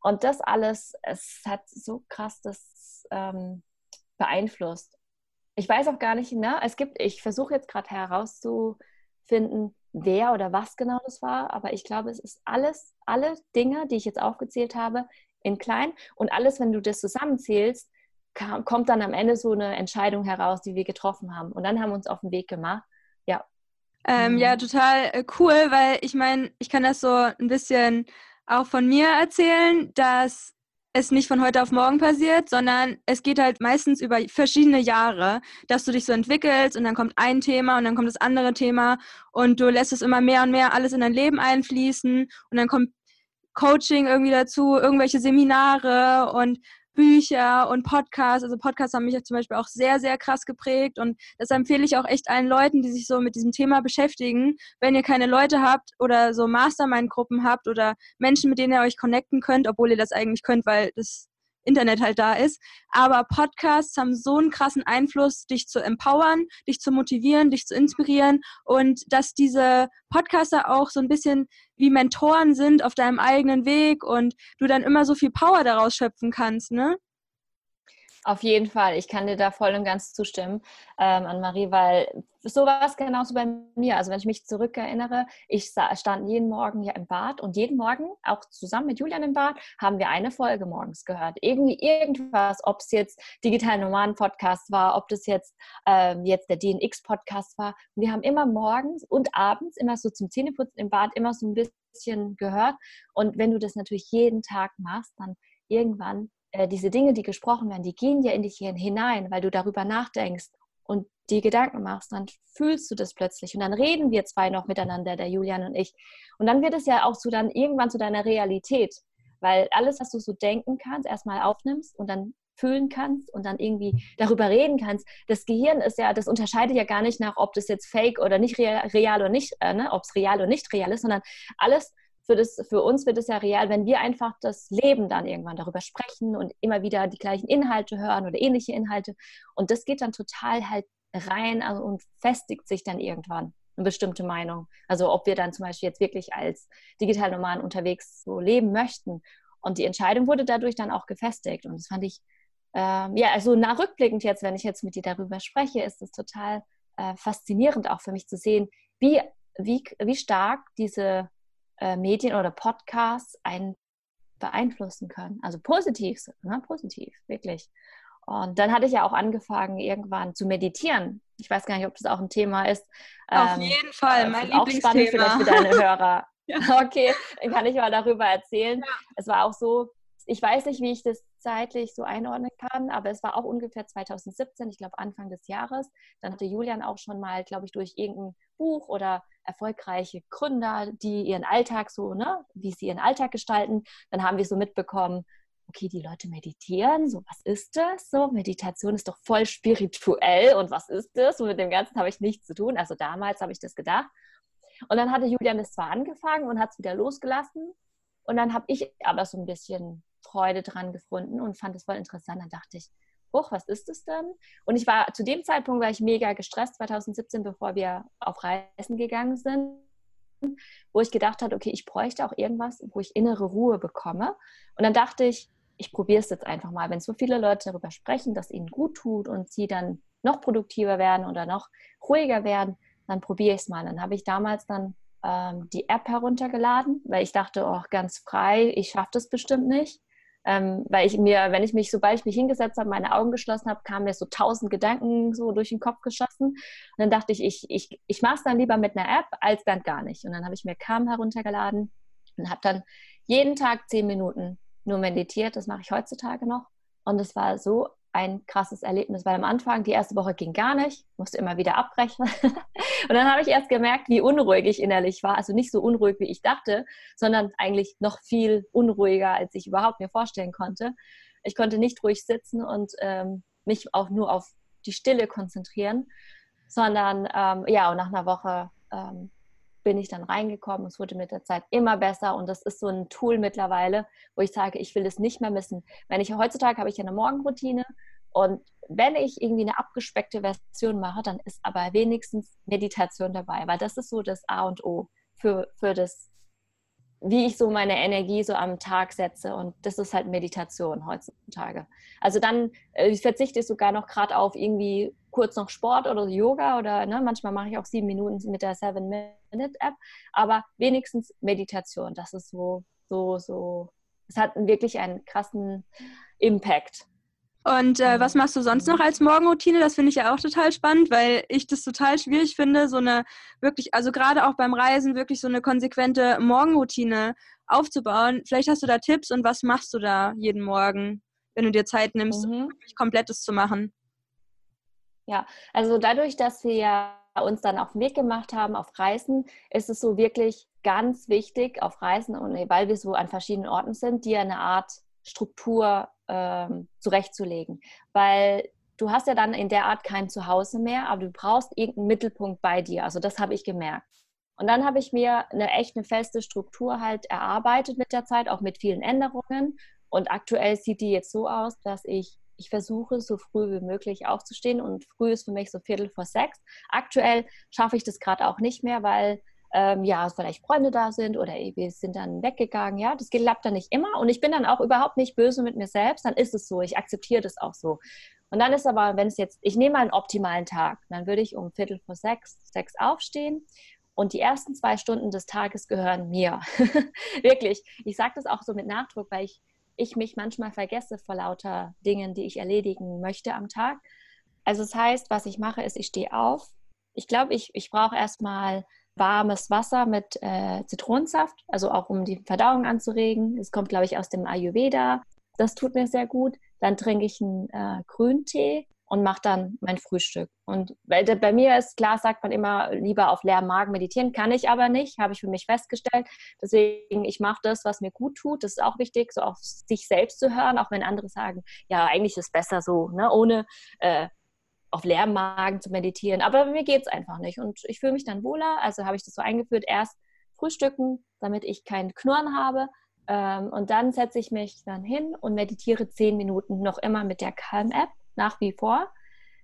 Und das alles, es hat so krass das ähm, beeinflusst ich weiß auch gar nicht, ne? Es gibt, ich versuche jetzt gerade herauszufinden, wer oder was genau das war, aber ich glaube, es ist alles, alle Dinge, die ich jetzt aufgezählt habe, in klein und alles, wenn du das zusammenzählst, kam, kommt dann am Ende so eine Entscheidung heraus, die wir getroffen haben. Und dann haben wir uns auf den Weg gemacht. Ja. Ähm, ja, mhm. total äh, cool, weil ich meine, ich kann das so ein bisschen auch von mir erzählen, dass es nicht von heute auf morgen passiert, sondern es geht halt meistens über verschiedene Jahre, dass du dich so entwickelst und dann kommt ein Thema und dann kommt das andere Thema und du lässt es immer mehr und mehr alles in dein Leben einfließen und dann kommt Coaching irgendwie dazu, irgendwelche Seminare und Bücher und Podcasts. Also Podcasts haben mich zum Beispiel auch sehr, sehr krass geprägt und das empfehle ich auch echt allen Leuten, die sich so mit diesem Thema beschäftigen. Wenn ihr keine Leute habt oder so Mastermind-Gruppen habt oder Menschen, mit denen ihr euch connecten könnt, obwohl ihr das eigentlich könnt, weil das Internet halt da ist. Aber Podcasts haben so einen krassen Einfluss, dich zu empowern, dich zu motivieren, dich zu inspirieren und dass diese Podcaster auch so ein bisschen wie Mentoren sind auf deinem eigenen Weg und du dann immer so viel Power daraus schöpfen kannst, ne? Auf jeden Fall, ich kann dir da voll und ganz zustimmen, ähm, Anne-Marie, weil so war es genauso bei mir. Also wenn ich mich zurückerinnere, ich stand jeden Morgen hier im Bad und jeden Morgen, auch zusammen mit Julian im Bad, haben wir eine Folge morgens gehört. Irgendwie irgendwas, ob es jetzt Digital Nomaden Podcast war, ob das jetzt, ähm, jetzt der DNX Podcast war. wir haben immer morgens und abends, immer so zum Zähneputzen im Bad, immer so ein bisschen gehört. Und wenn du das natürlich jeden Tag machst, dann irgendwann äh, diese Dinge, die gesprochen werden, die gehen ja in dich hinein, weil du darüber nachdenkst und die Gedanken machst, dann fühlst du das plötzlich. Und dann reden wir zwei noch miteinander, der Julian und ich. Und dann wird es ja auch so dann irgendwann zu deiner Realität, weil alles, was du so denken kannst, erstmal aufnimmst und dann fühlen kannst und dann irgendwie darüber reden kannst. Das Gehirn ist ja, das unterscheidet ja gar nicht nach, ob das jetzt fake oder nicht real, real oder nicht, äh, ne, ob es real oder nicht real ist, sondern alles für, das, für uns wird es ja real, wenn wir einfach das Leben dann irgendwann darüber sprechen und immer wieder die gleichen Inhalte hören oder ähnliche Inhalte. Und das geht dann total halt rein also, und festigt sich dann irgendwann eine bestimmte Meinung. Also ob wir dann zum Beispiel jetzt wirklich als digital Nomaden unterwegs so leben möchten. Und die Entscheidung wurde dadurch dann auch gefestigt. Und das fand ich ähm, ja, also nachrückblickend jetzt, wenn ich jetzt mit dir darüber spreche, ist es total äh, faszinierend auch für mich zu sehen, wie, wie, wie stark diese äh, Medien oder Podcasts einen beeinflussen können. Also positiv, ne? positiv, wirklich. Und dann hatte ich ja auch angefangen, irgendwann zu meditieren. Ich weiß gar nicht, ob das auch ein Thema ist. Auf ähm, jeden Fall, mein auch Lieblingsthema. spannend vielleicht für deine Hörer. ja. Okay, dann kann ich mal darüber erzählen. Ja. Es war auch so, ich weiß nicht, wie ich das zeitlich so einordnen kann, aber es war auch ungefähr 2017, ich glaube Anfang des Jahres. Dann hatte Julian auch schon mal, glaube ich, durch irgendein Buch oder erfolgreiche Gründer, die ihren Alltag so, ne, wie sie ihren Alltag gestalten, dann haben wir so mitbekommen, okay, die Leute meditieren, so was ist das? So, Meditation ist doch voll spirituell und was ist das? Und mit dem Ganzen habe ich nichts zu tun. Also damals habe ich das gedacht. Und dann hatte Julian es zwar angefangen und hat es wieder losgelassen. Und dann habe ich aber so ein bisschen Freude dran gefunden und fand es voll interessant. Dann dachte ich, hoch, was ist das denn? Und ich war zu dem Zeitpunkt war ich mega gestresst 2017, bevor wir auf Reisen gegangen sind, wo ich gedacht habe, okay, ich bräuchte auch irgendwas, wo ich innere Ruhe bekomme. Und dann dachte ich, ich probiere es jetzt einfach mal. Wenn so viele Leute darüber sprechen, dass ihnen gut tut und sie dann noch produktiver werden oder noch ruhiger werden, dann probiere ich es mal. Dann habe ich damals dann ähm, die App heruntergeladen, weil ich dachte, oh, ganz frei, ich schaffe das bestimmt nicht. Ähm, weil ich mir, wenn ich mich, sobald ich mich hingesetzt habe, meine Augen geschlossen habe, kamen mir so tausend Gedanken so durch den Kopf geschossen. Und dann dachte ich, ich, ich, ich mache es dann lieber mit einer App als dann gar nicht. Und dann habe ich mir Calm heruntergeladen und habe dann jeden Tag zehn Minuten nur meditiert. Das mache ich heutzutage noch. Und es war so ein krasses Erlebnis, weil am Anfang, die erste Woche ging gar nicht, musste immer wieder abbrechen. und dann habe ich erst gemerkt, wie unruhig ich innerlich war. Also nicht so unruhig, wie ich dachte, sondern eigentlich noch viel unruhiger, als ich überhaupt mir vorstellen konnte. Ich konnte nicht ruhig sitzen und ähm, mich auch nur auf die Stille konzentrieren, sondern ähm, ja, und nach einer Woche ähm, bin ich dann reingekommen. Es wurde mit der Zeit immer besser und das ist so ein Tool mittlerweile, wo ich sage, ich will es nicht mehr missen. Wenn ich heutzutage habe ich eine Morgenroutine und wenn ich irgendwie eine abgespeckte Version mache, dann ist aber wenigstens Meditation dabei, weil das ist so das A und O für, für das wie ich so meine Energie so am Tag setze. Und das ist halt Meditation heutzutage. Also dann äh, verzichte ich sogar noch gerade auf irgendwie kurz noch Sport oder Yoga oder ne, manchmal mache ich auch sieben Minuten mit der Seven Minute App, aber wenigstens Meditation. Das ist so, so, so. Es hat wirklich einen krassen Impact und äh, was machst du sonst noch als Morgenroutine? Das finde ich ja auch total spannend, weil ich das total schwierig finde, so eine wirklich, also gerade auch beim Reisen, wirklich so eine konsequente Morgenroutine aufzubauen. Vielleicht hast du da Tipps und was machst du da jeden Morgen, wenn du dir Zeit nimmst, mhm. wirklich komplettes zu machen? Ja, also dadurch, dass wir uns dann auf den Weg gemacht haben auf Reisen, ist es so wirklich ganz wichtig auf Reisen und weil wir so an verschiedenen Orten sind, dir eine Art Struktur ähm, zurechtzulegen. Weil du hast ja dann in der Art kein Zuhause mehr, aber du brauchst irgendeinen Mittelpunkt bei dir. Also das habe ich gemerkt. Und dann habe ich mir eine echt eine feste Struktur halt erarbeitet mit der Zeit, auch mit vielen Änderungen. Und aktuell sieht die jetzt so aus, dass ich ich versuche so früh wie möglich aufzustehen und früh ist für mich so Viertel vor sechs. Aktuell schaffe ich das gerade auch nicht mehr, weil ähm, ja, vielleicht Freunde da sind oder wir sind dann weggegangen. Ja, das klappt dann nicht immer und ich bin dann auch überhaupt nicht böse mit mir selbst. Dann ist es so. Ich akzeptiere das auch so. Und dann ist aber, wenn es jetzt, ich nehme mal einen optimalen Tag, dann würde ich um Viertel vor sechs, sechs aufstehen und die ersten zwei Stunden des Tages gehören mir. Wirklich. Ich sage das auch so mit Nachdruck, weil ich, ich mich manchmal vergesse vor lauter Dingen, die ich erledigen möchte am Tag. Also das heißt, was ich mache, ist, ich stehe auf. Ich glaube, ich, ich brauche erstmal warmes Wasser mit äh, Zitronensaft, also auch um die Verdauung anzuregen. Es kommt, glaube ich, aus dem Ayurveda. Das tut mir sehr gut. Dann trinke ich einen äh, Grüntee und mache dann mein Frühstück. Und weil bei mir ist klar, sagt man immer lieber auf leerem Magen meditieren, kann ich aber nicht, habe ich für mich festgestellt. Deswegen, ich mache das, was mir gut tut. Das ist auch wichtig, so auf sich selbst zu hören, auch wenn andere sagen, ja, eigentlich ist es besser so, ne? ohne äh, auf leerem Magen zu meditieren. Aber mir geht es einfach nicht. Und ich fühle mich dann wohler. Also habe ich das so eingeführt, erst frühstücken, damit ich keinen Knurren habe. Ähm, und dann setze ich mich dann hin und meditiere zehn Minuten noch immer mit der Calm-App, nach wie vor.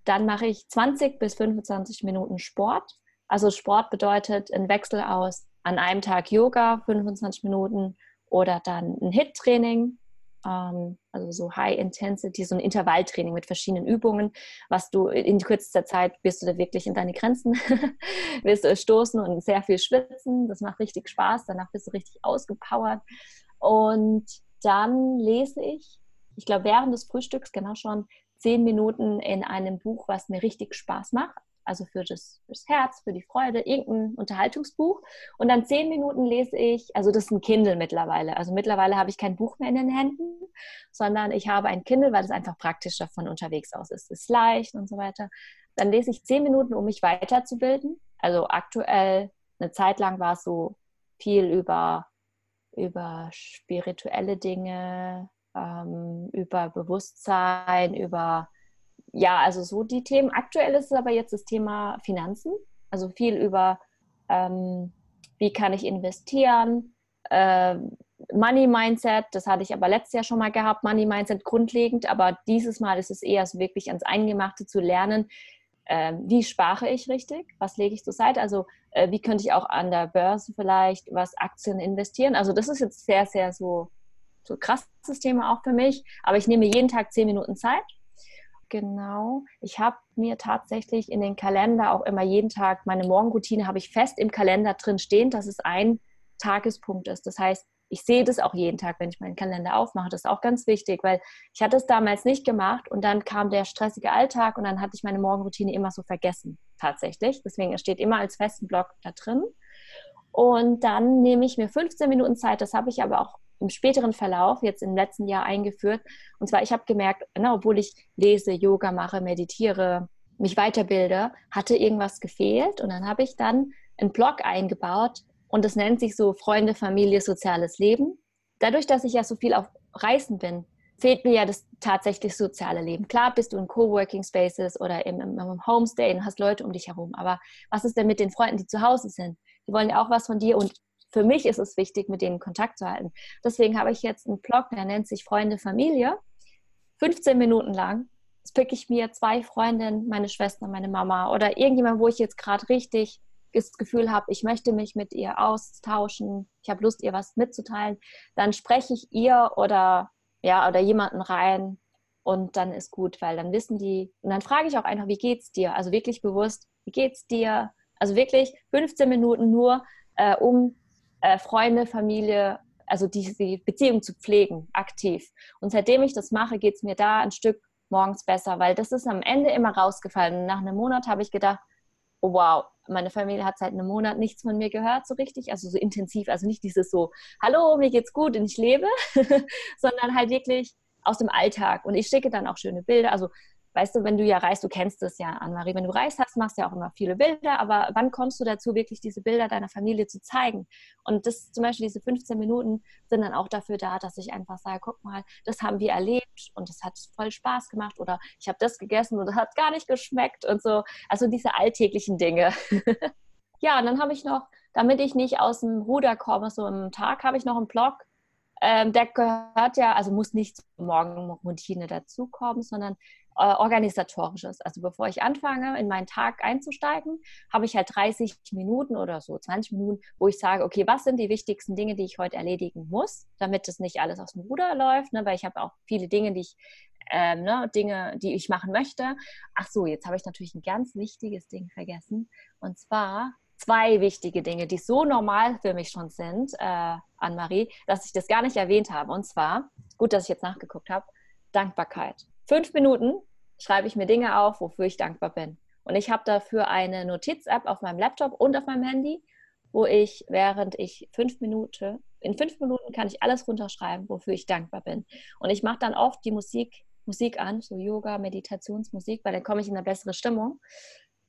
Dann mache ich 20 bis 25 Minuten Sport. Also Sport bedeutet ein Wechsel aus an einem Tag Yoga, 25 Minuten, oder dann ein HIT-Training, ähm, also so High Intensity, so ein Intervalltraining mit verschiedenen Übungen, was du in kürzester Zeit bist du da wirklich in deine Grenzen, wirst du stoßen und sehr viel schwitzen. Das macht richtig Spaß. Danach bist du richtig ausgepowert. Und dann lese ich, ich glaube, während des Frühstücks genau schon zehn Minuten in einem Buch, was mir richtig Spaß macht also für das, fürs Herz, für die Freude, irgendein Unterhaltungsbuch. Und dann zehn Minuten lese ich, also das ist ein Kindle mittlerweile. Also mittlerweile habe ich kein Buch mehr in den Händen, sondern ich habe ein Kindle, weil es einfach praktischer von unterwegs aus ist. Es ist leicht und so weiter. Dann lese ich zehn Minuten, um mich weiterzubilden. Also aktuell, eine Zeit lang war es so viel über, über spirituelle Dinge, ähm, über Bewusstsein, über ja, also so die Themen. Aktuell ist es aber jetzt das Thema Finanzen, also viel über, ähm, wie kann ich investieren, äh, Money Mindset, das hatte ich aber letztes Jahr schon mal gehabt, Money Mindset grundlegend, aber dieses Mal ist es eher so wirklich ans Eingemachte zu lernen, äh, wie spare ich richtig, was lege ich zur Seite, also äh, wie könnte ich auch an der Börse vielleicht was Aktien investieren. Also das ist jetzt sehr, sehr so, so krasses Thema auch für mich, aber ich nehme jeden Tag zehn Minuten Zeit Genau. Ich habe mir tatsächlich in den Kalender auch immer jeden Tag meine Morgenroutine habe ich fest im Kalender drin stehen, dass es ein Tagespunkt ist. Das heißt, ich sehe das auch jeden Tag, wenn ich meinen Kalender aufmache. Das ist auch ganz wichtig, weil ich hatte es damals nicht gemacht und dann kam der stressige Alltag und dann hatte ich meine Morgenroutine immer so vergessen, tatsächlich. Deswegen es steht immer als festen Block da drin. Und dann nehme ich mir 15 Minuten Zeit, das habe ich aber auch im späteren Verlauf jetzt im letzten Jahr eingeführt. Und zwar, ich habe gemerkt, na, obwohl ich lese, Yoga mache, meditiere, mich weiterbilde, hatte irgendwas gefehlt. Und dann habe ich dann einen Blog eingebaut und das nennt sich so Freunde, Familie, soziales Leben. Dadurch, dass ich ja so viel auf Reisen bin, fehlt mir ja das tatsächlich soziale Leben. Klar bist du in Coworking Spaces oder im, im Homestay und hast Leute um dich herum. Aber was ist denn mit den Freunden, die zu Hause sind? Die wollen ja auch was von dir und für mich ist es wichtig, mit denen Kontakt zu halten. Deswegen habe ich jetzt einen Blog, der nennt sich Freunde Familie. 15 Minuten lang picke ich mir zwei Freundinnen, meine Schwester, meine Mama oder irgendjemand, wo ich jetzt gerade richtig das Gefühl habe, ich möchte mich mit ihr austauschen, ich habe Lust, ihr was mitzuteilen, dann spreche ich ihr oder ja oder jemanden rein und dann ist gut, weil dann wissen die und dann frage ich auch einfach, wie geht's dir? Also wirklich bewusst, wie geht's dir? Also wirklich 15 Minuten nur, äh, um äh, Freunde, Familie, also diese Beziehung zu pflegen, aktiv. Und seitdem ich das mache, geht es mir da ein Stück morgens besser, weil das ist am Ende immer rausgefallen. Nach einem Monat habe ich gedacht, oh wow, meine Familie hat seit einem Monat nichts von mir gehört, so richtig, also so intensiv, also nicht dieses so, hallo, mir geht's gut und ich lebe, sondern halt wirklich aus dem Alltag. Und ich schicke dann auch schöne Bilder. Also weißt du, wenn du ja reist, du kennst es ja, Anne-Marie, wenn du reist hast, machst du ja auch immer viele Bilder, aber wann kommst du dazu, wirklich diese Bilder deiner Familie zu zeigen? Und das zum Beispiel, diese 15 Minuten sind dann auch dafür da, dass ich einfach sage, guck mal, das haben wir erlebt und es hat voll Spaß gemacht oder ich habe das gegessen und das hat gar nicht geschmeckt und so. Also diese alltäglichen Dinge. ja, und dann habe ich noch, damit ich nicht aus dem Ruder komme, so im Tag, habe ich noch einen Blog, ähm, der gehört ja, also muss nicht zur Morgenroutine dazukommen, sondern organisatorisches. Also bevor ich anfange, in meinen Tag einzusteigen, habe ich halt 30 Minuten oder so 20 Minuten, wo ich sage, okay, was sind die wichtigsten Dinge, die ich heute erledigen muss, damit es nicht alles aus dem Ruder läuft, ne? weil ich habe auch viele Dinge, die ich ähm, ne, Dinge, die ich machen möchte. Ach so, jetzt habe ich natürlich ein ganz wichtiges Ding vergessen. Und zwar zwei wichtige Dinge, die so normal für mich schon sind, äh, Anne-Marie, dass ich das gar nicht erwähnt habe. Und zwar, gut, dass ich jetzt nachgeguckt habe, Dankbarkeit. Fünf Minuten schreibe ich mir Dinge auf, wofür ich dankbar bin. Und ich habe dafür eine Notiz-App auf meinem Laptop und auf meinem Handy, wo ich, während ich fünf Minuten, in fünf Minuten kann ich alles runterschreiben, wofür ich dankbar bin. Und ich mache dann oft die Musik, Musik an, so Yoga, Meditationsmusik, weil dann komme ich in eine bessere Stimmung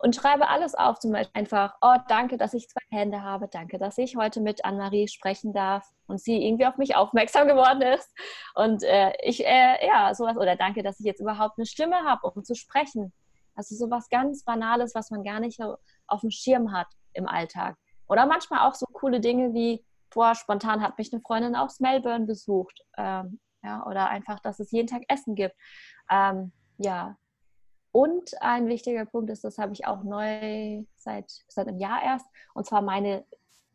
und schreibe alles auf. Zum Beispiel einfach, oh, danke, dass ich zwei Hände habe, danke, dass ich heute mit Anne-Marie sprechen darf und sie irgendwie auf mich aufmerksam geworden ist. Und äh, ich, äh, ja, sowas, oder danke, dass ich jetzt überhaupt eine Stimme habe, um zu sprechen. Also sowas ganz Banales, was man gar nicht auf dem Schirm hat im Alltag. Oder manchmal auch so coole Dinge wie, boah, spontan hat mich eine Freundin aus Melbourne besucht. Ähm, ja, oder einfach, dass es jeden Tag Essen gibt. Ähm, ja, und ein wichtiger Punkt ist, das habe ich auch neu seit, seit einem Jahr erst, und zwar meine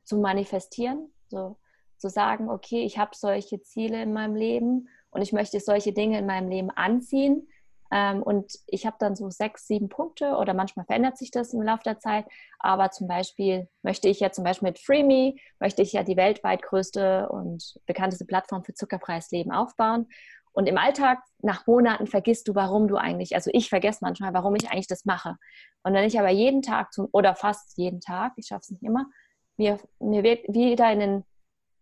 zu manifestieren, so zu sagen, okay, ich habe solche Ziele in meinem Leben und ich möchte solche Dinge in meinem Leben anziehen. Ähm, und ich habe dann so sechs, sieben Punkte oder manchmal verändert sich das im Laufe der Zeit. Aber zum Beispiel möchte ich ja zum Beispiel mit FreeMe, möchte ich ja die weltweit größte und bekannteste Plattform für zuckerfreies Leben aufbauen. Und im Alltag, nach Monaten, vergisst du, warum du eigentlich, also ich vergesse manchmal, warum ich eigentlich das mache. Und wenn ich aber jeden Tag zum, oder fast jeden Tag, ich schaffe es nicht immer, mir, mir wieder in den,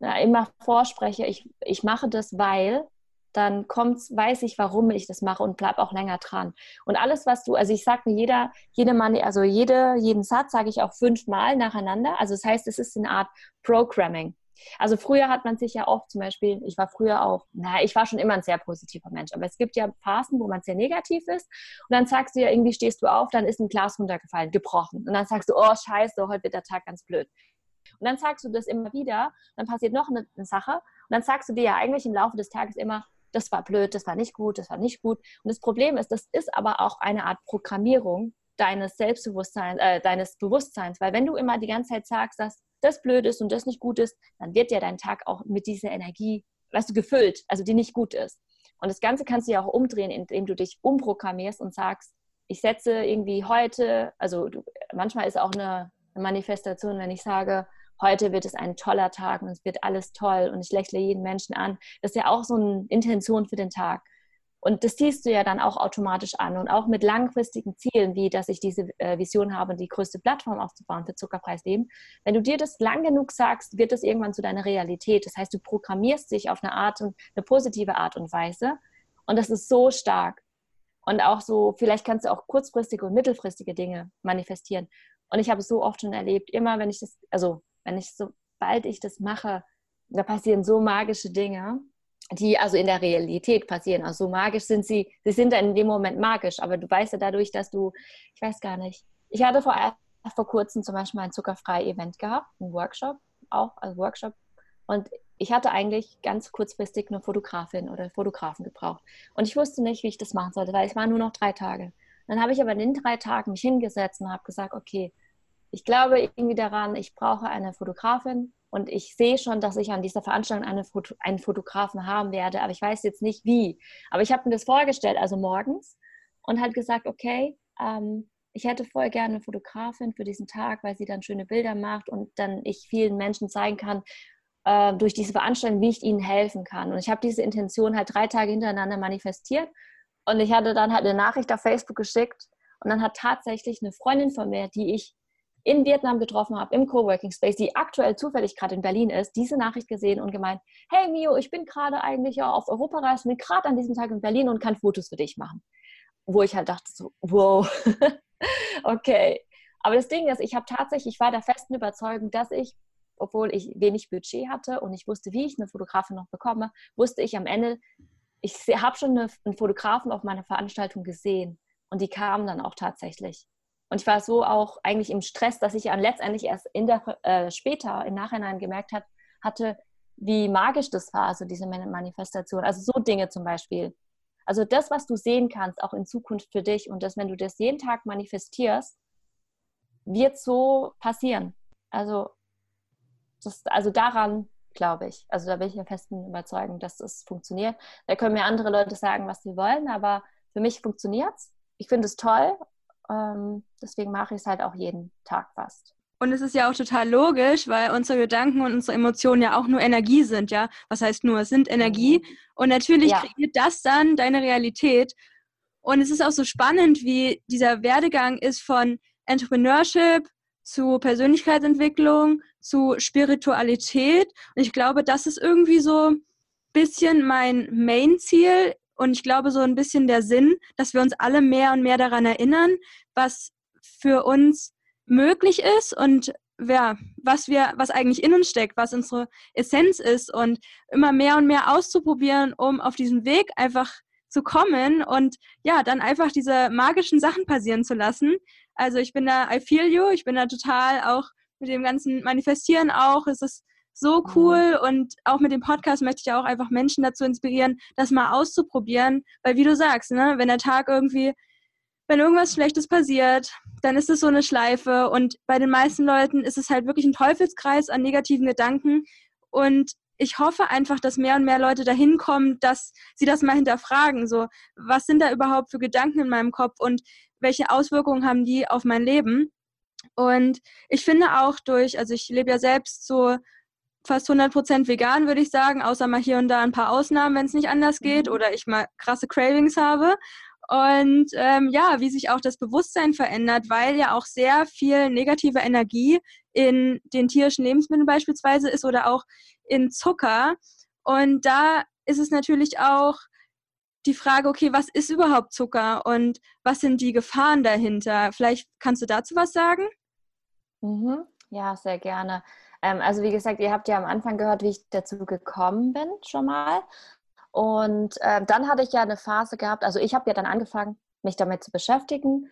na, immer vorspreche, ich, ich mache das, weil dann kommt's, weiß ich, warum ich das mache und bleib auch länger dran. Und alles, was du, also ich sage mir jeder, jede Mann, also jede, jeden Satz sage ich auch fünfmal nacheinander. Also das heißt, es ist eine Art Programming. Also früher hat man sich ja oft zum Beispiel, ich war früher auch, naja, ich war schon immer ein sehr positiver Mensch, aber es gibt ja Phasen, wo man sehr negativ ist und dann sagst du ja, irgendwie stehst du auf, dann ist ein Glas runtergefallen, gebrochen und dann sagst du, oh scheiße, heute wird der Tag ganz blöd. Und dann sagst du das immer wieder, dann passiert noch eine, eine Sache und dann sagst du dir ja eigentlich im Laufe des Tages immer, das war blöd, das war nicht gut, das war nicht gut. Und das Problem ist, das ist aber auch eine Art Programmierung deines Selbstbewusstseins, äh, deines Bewusstseins, weil wenn du immer die ganze Zeit sagst, dass das blöd ist und das nicht gut ist, dann wird ja dein Tag auch mit dieser Energie, weißt du, gefüllt, also die nicht gut ist. Und das Ganze kannst du ja auch umdrehen, indem du dich umprogrammierst und sagst, ich setze irgendwie heute, also du, manchmal ist auch eine Manifestation, wenn ich sage, heute wird es ein toller Tag und es wird alles toll und ich lächle jeden Menschen an. Das ist ja auch so eine Intention für den Tag. Und das ziehst du ja dann auch automatisch an und auch mit langfristigen Zielen, wie dass ich diese äh, Vision habe, die größte Plattform aufzubauen für zuckerfreies Leben. Wenn du dir das lang genug sagst, wird das irgendwann zu deiner Realität. Das heißt, du programmierst dich auf eine Art und eine positive Art und Weise. Und das ist so stark. Und auch so, vielleicht kannst du auch kurzfristige und mittelfristige Dinge manifestieren. Und ich habe es so oft schon erlebt, immer wenn ich das, also wenn ich, sobald ich das mache, da passieren so magische Dinge, die also in der Realität passieren. Also so magisch sind sie, sie sind dann in dem Moment magisch, aber du weißt ja dadurch, dass du, ich weiß gar nicht, ich hatte vor, vor kurzem zum Beispiel ein zuckerfreies Event gehabt, ein Workshop, auch als Workshop. Und ich hatte eigentlich ganz kurzfristig eine Fotografin oder Fotografen gebraucht. Und ich wusste nicht, wie ich das machen sollte, weil es waren nur noch drei Tage. Dann habe ich aber in den drei Tagen mich hingesetzt und habe gesagt, okay, ich glaube irgendwie daran, ich brauche eine Fotografin und ich sehe schon, dass ich an dieser Veranstaltung eine Foto, einen Fotografen haben werde, aber ich weiß jetzt nicht wie. Aber ich habe mir das vorgestellt, also morgens, und halt gesagt, okay, ähm, ich hätte voll gerne eine Fotografin für diesen Tag, weil sie dann schöne Bilder macht und dann ich vielen Menschen zeigen kann, äh, durch diese Veranstaltung, wie ich ihnen helfen kann. Und ich habe diese Intention halt drei Tage hintereinander manifestiert und ich hatte dann halt eine Nachricht auf Facebook geschickt und dann hat tatsächlich eine Freundin von mir, die ich in Vietnam getroffen habe, im Coworking Space, die aktuell zufällig gerade in Berlin ist, diese Nachricht gesehen und gemeint, hey Mio, ich bin gerade eigentlich ja auf Europareise, bin gerade an diesem Tag in Berlin und kann Fotos für dich machen. Wo ich halt dachte so, wow, okay. Aber das Ding ist, ich habe tatsächlich, ich war der festen Überzeugung, dass ich, obwohl ich wenig Budget hatte und ich wusste, wie ich eine Fotografin noch bekomme, wusste ich am Ende, ich habe schon eine, einen Fotografen auf meiner Veranstaltung gesehen und die kamen dann auch tatsächlich. Und ich war so auch eigentlich im Stress, dass ich ja letztendlich erst in der, äh, später im Nachhinein gemerkt hat, hatte, wie magisch das war, also diese Manifestation. Also so Dinge zum Beispiel. Also das, was du sehen kannst, auch in Zukunft für dich und das, wenn du das jeden Tag manifestierst, wird so passieren. Also, das, also daran glaube ich. Also da bin ich ja festen Überzeugung, dass das funktioniert. Da können mir andere Leute sagen, was sie wollen, aber für mich funktioniert es. Ich finde es toll ähm, deswegen mache ich es halt auch jeden Tag fast. Und es ist ja auch total logisch, weil unsere Gedanken und unsere Emotionen ja auch nur Energie sind, ja. Was heißt nur, es sind Energie. Mhm. Und natürlich ja. kreiert das dann deine Realität. Und es ist auch so spannend, wie dieser Werdegang ist von Entrepreneurship zu Persönlichkeitsentwicklung, zu Spiritualität. Und ich glaube, das ist irgendwie so ein bisschen mein Main-Ziel und ich glaube, so ein bisschen der Sinn, dass wir uns alle mehr und mehr daran erinnern, was für uns möglich ist und ja, was wir, was eigentlich in uns steckt, was unsere Essenz ist und immer mehr und mehr auszuprobieren, um auf diesen Weg einfach zu kommen und ja, dann einfach diese magischen Sachen passieren zu lassen. Also ich bin da, I feel you, ich bin da total auch mit dem ganzen Manifestieren auch, es ist so cool. Und auch mit dem Podcast möchte ich auch einfach Menschen dazu inspirieren, das mal auszuprobieren, weil wie du sagst, ne, wenn der Tag irgendwie, wenn irgendwas Schlechtes passiert, dann ist es so eine Schleife. Und bei den meisten Leuten ist es halt wirklich ein Teufelskreis an negativen Gedanken. Und ich hoffe einfach, dass mehr und mehr Leute dahin kommen, dass sie das mal hinterfragen. So, was sind da überhaupt für Gedanken in meinem Kopf und welche Auswirkungen haben die auf mein Leben? Und ich finde auch durch, also ich lebe ja selbst so fast 100% vegan, würde ich sagen, außer mal hier und da ein paar Ausnahmen, wenn es nicht anders geht mhm. oder ich mal krasse Cravings habe. Und ähm, ja, wie sich auch das Bewusstsein verändert, weil ja auch sehr viel negative Energie in den tierischen Lebensmitteln beispielsweise ist oder auch in Zucker. Und da ist es natürlich auch die Frage, okay, was ist überhaupt Zucker und was sind die Gefahren dahinter? Vielleicht kannst du dazu was sagen? Mhm. Ja, sehr gerne. Ähm, also wie gesagt, ihr habt ja am Anfang gehört, wie ich dazu gekommen bin schon mal. Und äh, dann hatte ich ja eine Phase gehabt, also ich habe ja dann angefangen, mich damit zu beschäftigen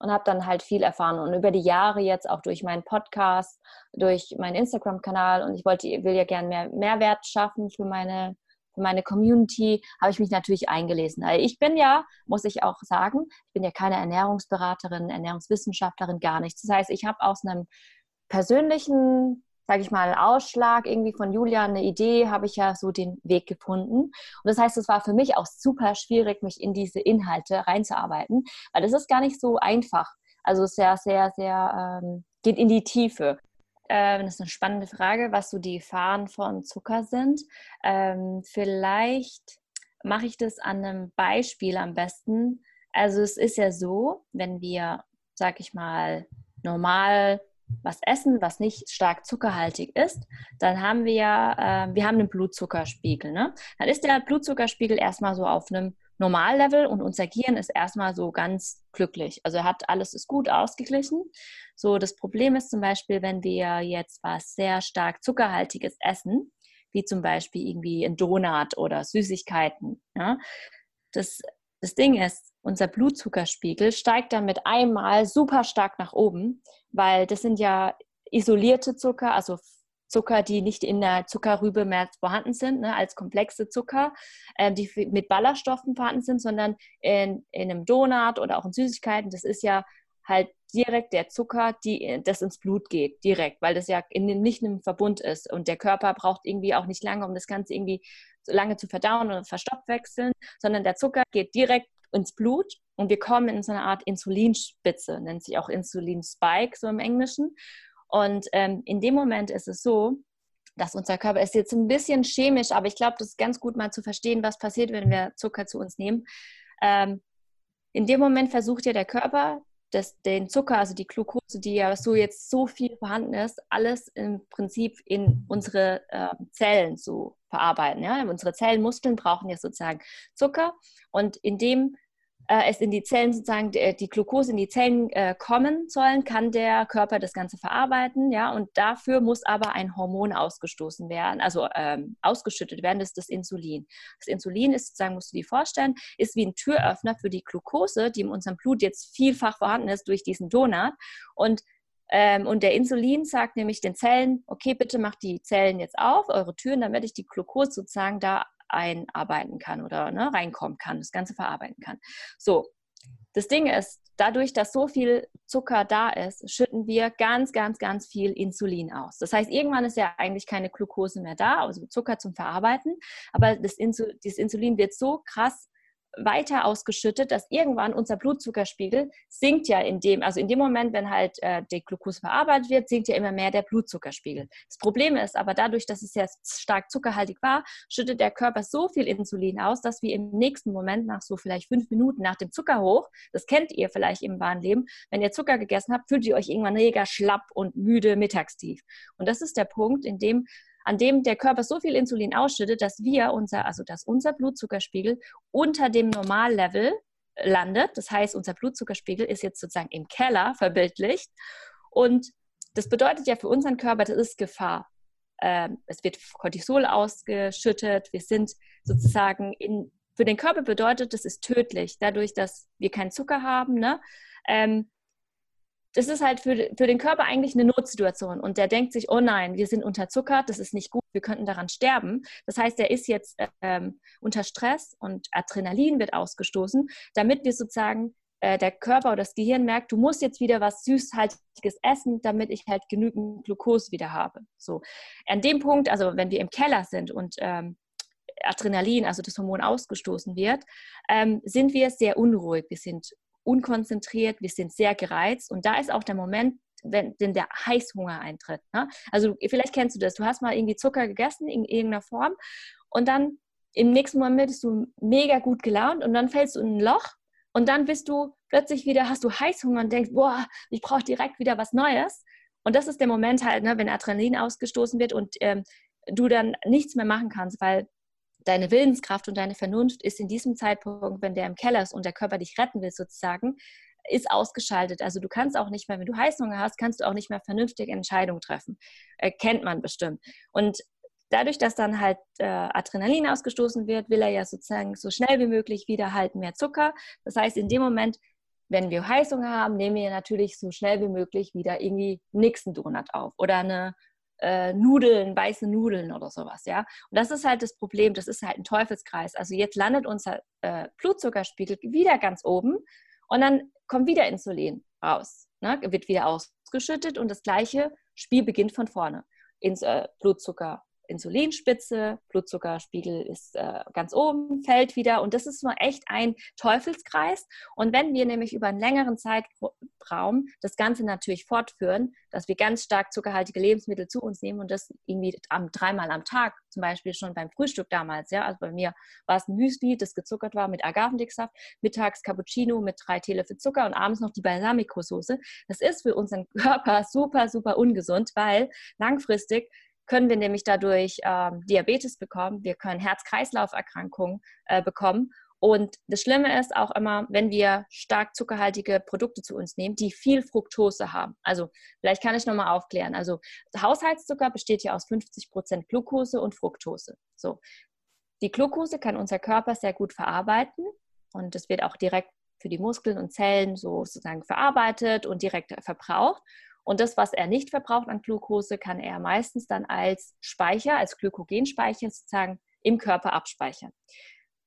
und habe dann halt viel erfahren. Und über die Jahre jetzt auch durch meinen Podcast, durch meinen Instagram-Kanal und ich wollte, will ja gerne mehr Mehrwert schaffen für meine, meine Community, habe ich mich natürlich eingelesen. Also ich bin ja, muss ich auch sagen, ich bin ja keine Ernährungsberaterin, Ernährungswissenschaftlerin, gar nichts. Das heißt, ich habe aus einem persönlichen sage ich mal, Ausschlag irgendwie von Julia, eine Idee, habe ich ja so den Weg gefunden. Und das heißt, es war für mich auch super schwierig, mich in diese Inhalte reinzuarbeiten, weil das ist gar nicht so einfach. Also sehr, sehr, sehr, ähm, geht in die Tiefe. Ähm, das ist eine spannende Frage, was so die Gefahren von Zucker sind. Ähm, vielleicht mache ich das an einem Beispiel am besten. Also es ist ja so, wenn wir, sag ich mal, normal was essen, was nicht stark zuckerhaltig ist, dann haben wir, äh, wir haben einen Blutzuckerspiegel. Ne? Dann ist der Blutzuckerspiegel erstmal so auf einem Normallevel und unser Gehirn ist erstmal so ganz glücklich. Also hat alles ist gut ausgeglichen. So das Problem ist zum Beispiel, wenn wir jetzt was sehr stark zuckerhaltiges essen, wie zum Beispiel irgendwie ein Donut oder Süßigkeiten. Ja? Das, das Ding ist, unser Blutzuckerspiegel steigt dann mit einmal super stark nach oben, weil das sind ja isolierte Zucker, also Zucker, die nicht in der Zuckerrübe mehr vorhanden sind, ne, als komplexe Zucker, äh, die mit Ballaststoffen vorhanden sind, sondern in, in einem Donut oder auch in Süßigkeiten. Das ist ja halt direkt der Zucker, die, das ins Blut geht, direkt, weil das ja in, nicht einem Verbund ist. Und der Körper braucht irgendwie auch nicht lange, um das Ganze irgendwie lange zu verdauen oder verstoffwechseln, sondern der Zucker geht direkt ins Blut und wir kommen in so eine Art Insulinspitze, nennt sich auch Insulinspike so im Englischen. Und ähm, in dem Moment ist es so, dass unser Körper ist jetzt ein bisschen chemisch, aber ich glaube, das ist ganz gut mal zu verstehen, was passiert, wenn wir Zucker zu uns nehmen. Ähm, in dem Moment versucht ja der Körper, das, den Zucker, also die Glucose, die ja so jetzt so viel vorhanden ist, alles im Prinzip in unsere äh, Zellen zu verarbeiten. Ja? Unsere Zellen, brauchen ja sozusagen Zucker und indem äh, es in die Zellen sozusagen die, die Glucose in die Zellen äh, kommen sollen, kann der Körper das Ganze verarbeiten, ja, und dafür muss aber ein Hormon ausgestoßen werden, also ähm, ausgeschüttet werden, das ist das Insulin. Das Insulin ist sozusagen, musst du dir vorstellen, ist wie ein Türöffner für die Glucose, die in unserem Blut jetzt vielfach vorhanden ist durch diesen Donut und und der Insulin sagt nämlich den Zellen, okay, bitte macht die Zellen jetzt auf, eure Türen, damit ich die Glucose sozusagen da einarbeiten kann oder ne, reinkommen kann, das Ganze verarbeiten kann. So, das Ding ist, dadurch, dass so viel Zucker da ist, schütten wir ganz, ganz, ganz viel Insulin aus. Das heißt, irgendwann ist ja eigentlich keine Glucose mehr da, also Zucker zum Verarbeiten, aber das, Insul das Insulin wird so krass weiter ausgeschüttet, dass irgendwann unser Blutzuckerspiegel sinkt ja in dem, also in dem Moment, wenn halt äh, die Glucose verarbeitet wird, sinkt ja immer mehr der Blutzuckerspiegel. Das Problem ist aber dadurch, dass es ja stark zuckerhaltig war, schüttet der Körper so viel Insulin aus, dass wir im nächsten Moment nach so vielleicht fünf Minuten nach dem Zuckerhoch, das kennt ihr vielleicht im wahren Leben, wenn ihr Zucker gegessen habt, fühlt ihr euch irgendwann mega schlapp und müde mittagstief. Und das ist der Punkt, in dem an dem der Körper so viel Insulin ausschüttet, dass wir unser, also dass unser Blutzuckerspiegel unter dem Normallevel landet. Das heißt, unser Blutzuckerspiegel ist jetzt sozusagen im Keller verbildlicht. Und das bedeutet ja für unseren Körper, das ist Gefahr. Ähm, es wird Cortisol ausgeschüttet. Wir sind sozusagen in, für den Körper bedeutet, das ist tödlich. Dadurch, dass wir keinen Zucker haben, ne, ähm, das ist halt für, für den Körper eigentlich eine Notsituation. Und der denkt sich, oh nein, wir sind unterzuckert, das ist nicht gut, wir könnten daran sterben. Das heißt, er ist jetzt ähm, unter Stress und Adrenalin wird ausgestoßen, damit wir sozusagen äh, der Körper oder das Gehirn merkt, du musst jetzt wieder was Süßhaltiges essen, damit ich halt genügend Glucose wieder habe. So, an dem Punkt, also wenn wir im Keller sind und ähm, Adrenalin, also das Hormon ausgestoßen wird, ähm, sind wir sehr unruhig, wir sind unkonzentriert, wir sind sehr gereizt und da ist auch der Moment, wenn denn der Heißhunger eintritt. Ne? Also vielleicht kennst du das, du hast mal irgendwie Zucker gegessen in irgendeiner Form und dann im nächsten Moment bist du mega gut gelaunt und dann fällst du in ein Loch und dann bist du plötzlich wieder, hast du Heißhunger und denkst, boah, ich brauche direkt wieder was Neues. Und das ist der Moment halt, ne, wenn Adrenalin ausgestoßen wird und ähm, du dann nichts mehr machen kannst, weil deine Willenskraft und deine Vernunft ist in diesem Zeitpunkt, wenn der im Keller ist und der Körper dich retten will sozusagen, ist ausgeschaltet. Also du kannst auch nicht mehr, wenn du Heißhunger hast, kannst du auch nicht mehr vernünftige Entscheidungen treffen. Äh, kennt man bestimmt. Und dadurch, dass dann halt äh, Adrenalin ausgestoßen wird, will er ja sozusagen so schnell wie möglich wieder halt mehr Zucker. Das heißt, in dem Moment, wenn wir Heißhunger haben, nehmen wir natürlich so schnell wie möglich wieder irgendwie nächsten Donut auf oder eine äh, Nudeln, weiße Nudeln oder sowas, ja. Und das ist halt das Problem, das ist halt ein Teufelskreis. Also jetzt landet unser äh, Blutzuckerspiegel wieder ganz oben und dann kommt wieder Insulin raus, ne? wird wieder ausgeschüttet und das gleiche Spiel beginnt von vorne. Ins äh, Blutzucker Insulinspitze, Blutzuckerspiegel ist äh, ganz oben, fällt wieder und das ist nur echt ein Teufelskreis. Und wenn wir nämlich über einen längeren Zeitraum das Ganze natürlich fortführen, dass wir ganz stark zuckerhaltige Lebensmittel zu uns nehmen und das irgendwie am, dreimal am Tag, zum Beispiel schon beim Frühstück damals, ja, also bei mir war es ein Müsli, das gezuckert war mit Agavendicksaft, mittags Cappuccino mit drei Teelöffel Zucker und abends noch die Balsamico-Soße. Das ist für unseren Körper super, super ungesund, weil langfristig können wir nämlich dadurch ähm, Diabetes bekommen, wir können Herz-Kreislauf-Erkrankungen äh, bekommen. Und das Schlimme ist auch immer, wenn wir stark zuckerhaltige Produkte zu uns nehmen, die viel Fructose haben. Also vielleicht kann ich nochmal aufklären. Also Haushaltszucker besteht ja aus 50 Prozent Glucose und Fructose. So. Die Glucose kann unser Körper sehr gut verarbeiten und es wird auch direkt für die Muskeln und Zellen so sozusagen verarbeitet und direkt verbraucht. Und das, was er nicht verbraucht an Glucose, kann er meistens dann als Speicher, als Glykogenspeicher sozusagen im Körper abspeichern.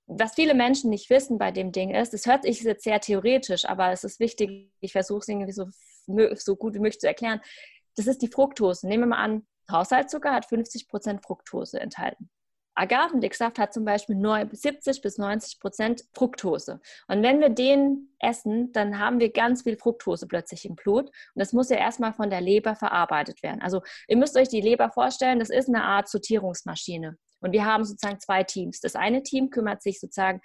Was viele Menschen nicht wissen bei dem Ding ist, es hört sich jetzt sehr theoretisch, aber es ist wichtig, ich versuche es irgendwie so, so gut wie möglich zu erklären. Das ist die Fructose. Nehmen wir mal an, Haushaltszucker hat 50% Fructose enthalten. Agavendicksaft hat zum Beispiel 70 bis 90 Prozent Fructose. Und wenn wir den essen, dann haben wir ganz viel Fructose plötzlich im Blut. Und das muss ja erstmal von der Leber verarbeitet werden. Also ihr müsst euch die Leber vorstellen, das ist eine Art Sortierungsmaschine. Und wir haben sozusagen zwei Teams. Das eine Team kümmert sich sozusagen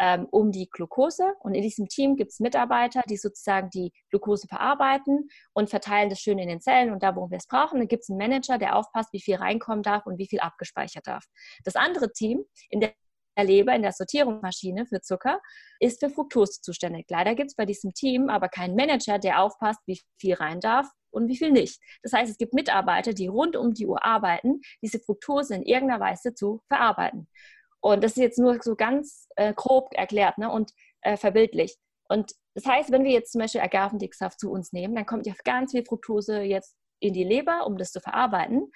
ähm, um die Glucose. Und in diesem Team gibt es Mitarbeiter, die sozusagen die Glucose verarbeiten und verteilen das schön in den Zellen und da, wo wir es brauchen. Dann gibt es einen Manager, der aufpasst, wie viel reinkommen darf und wie viel abgespeichert darf. Das andere Team in der Leber, in der Sortierungsmaschine für Zucker, ist für Fructose zuständig. Leider gibt es bei diesem Team aber keinen Manager, der aufpasst, wie viel rein darf und wie viel nicht. Das heißt, es gibt Mitarbeiter, die rund um die Uhr arbeiten, diese Fructose in irgendeiner Weise zu verarbeiten. Und das ist jetzt nur so ganz äh, grob erklärt ne? und äh, verbildlicht. Und das heißt, wenn wir jetzt zum Beispiel Agavendicksaft zu uns nehmen, dann kommt ja ganz viel Fructose jetzt in die Leber, um das zu verarbeiten.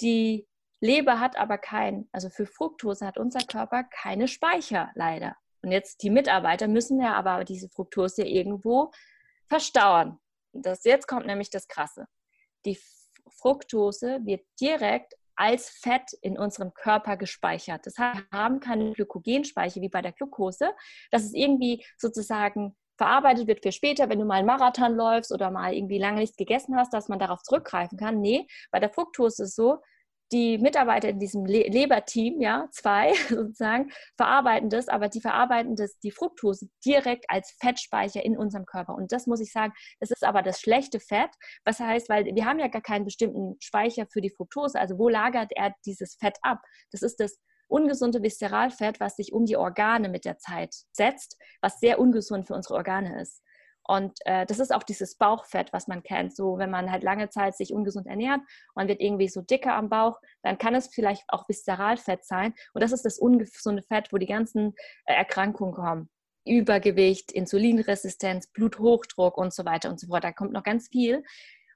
Die Leber hat aber kein, also für Fructose hat unser Körper keine Speicher leider. Und jetzt die Mitarbeiter müssen ja aber diese Fructose irgendwo verstauen. Das, jetzt kommt nämlich das Krasse. Die Fructose wird direkt als Fett in unserem Körper gespeichert. Das heißt, wir haben keine Glykogenspeicher wie bei der Glucose, dass es irgendwie sozusagen verarbeitet wird für später, wenn du mal einen Marathon läufst oder mal irgendwie lange nichts gegessen hast, dass man darauf zurückgreifen kann. Nee, bei der Fructose ist es so, die Mitarbeiter in diesem Le Leberteam, ja, zwei sozusagen, verarbeiten das, aber die verarbeiten das, die Fructose direkt als Fettspeicher in unserem Körper. Und das muss ich sagen, das ist aber das schlechte Fett. Was heißt, weil wir haben ja gar keinen bestimmten Speicher für die Fructose. Also wo lagert er dieses Fett ab? Das ist das ungesunde Viszeralfett, was sich um die Organe mit der Zeit setzt, was sehr ungesund für unsere Organe ist. Und äh, das ist auch dieses Bauchfett, was man kennt. So, wenn man halt lange Zeit sich ungesund ernährt, man wird irgendwie so dicker am Bauch, dann kann es vielleicht auch Viszeralfett sein. Und das ist das ungesunde Fett, wo die ganzen äh, Erkrankungen kommen. Übergewicht, Insulinresistenz, Bluthochdruck und so weiter und so fort. Da kommt noch ganz viel.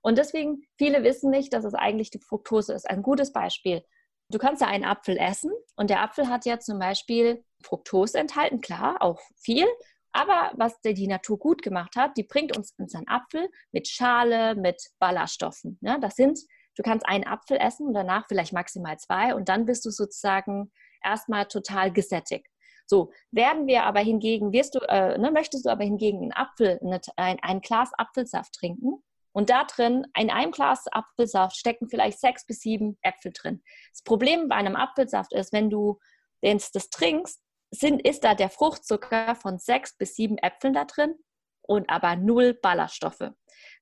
Und deswegen, viele wissen nicht, dass es eigentlich die Fructose ist. Ein gutes Beispiel. Du kannst ja einen Apfel essen und der Apfel hat ja zum Beispiel Fructose enthalten, klar, auch viel. Aber was die Natur gut gemacht hat, die bringt uns unseren Apfel mit Schale, mit Ballaststoffen. Ne? Das sind, du kannst einen Apfel essen und danach vielleicht maximal zwei und dann bist du sozusagen erstmal total gesättigt. So, werden wir aber hingegen, wirst du, äh, ne, möchtest du aber hingegen einen Apfel, ein, ein Glas Apfelsaft trinken, und da drin, in einem Glas Apfelsaft stecken vielleicht sechs bis sieben Äpfel drin. Das Problem bei einem Apfelsaft ist, wenn du das trinkst, sind, ist da der Fruchtzucker von sechs bis sieben Äpfeln da drin und aber null Ballaststoffe.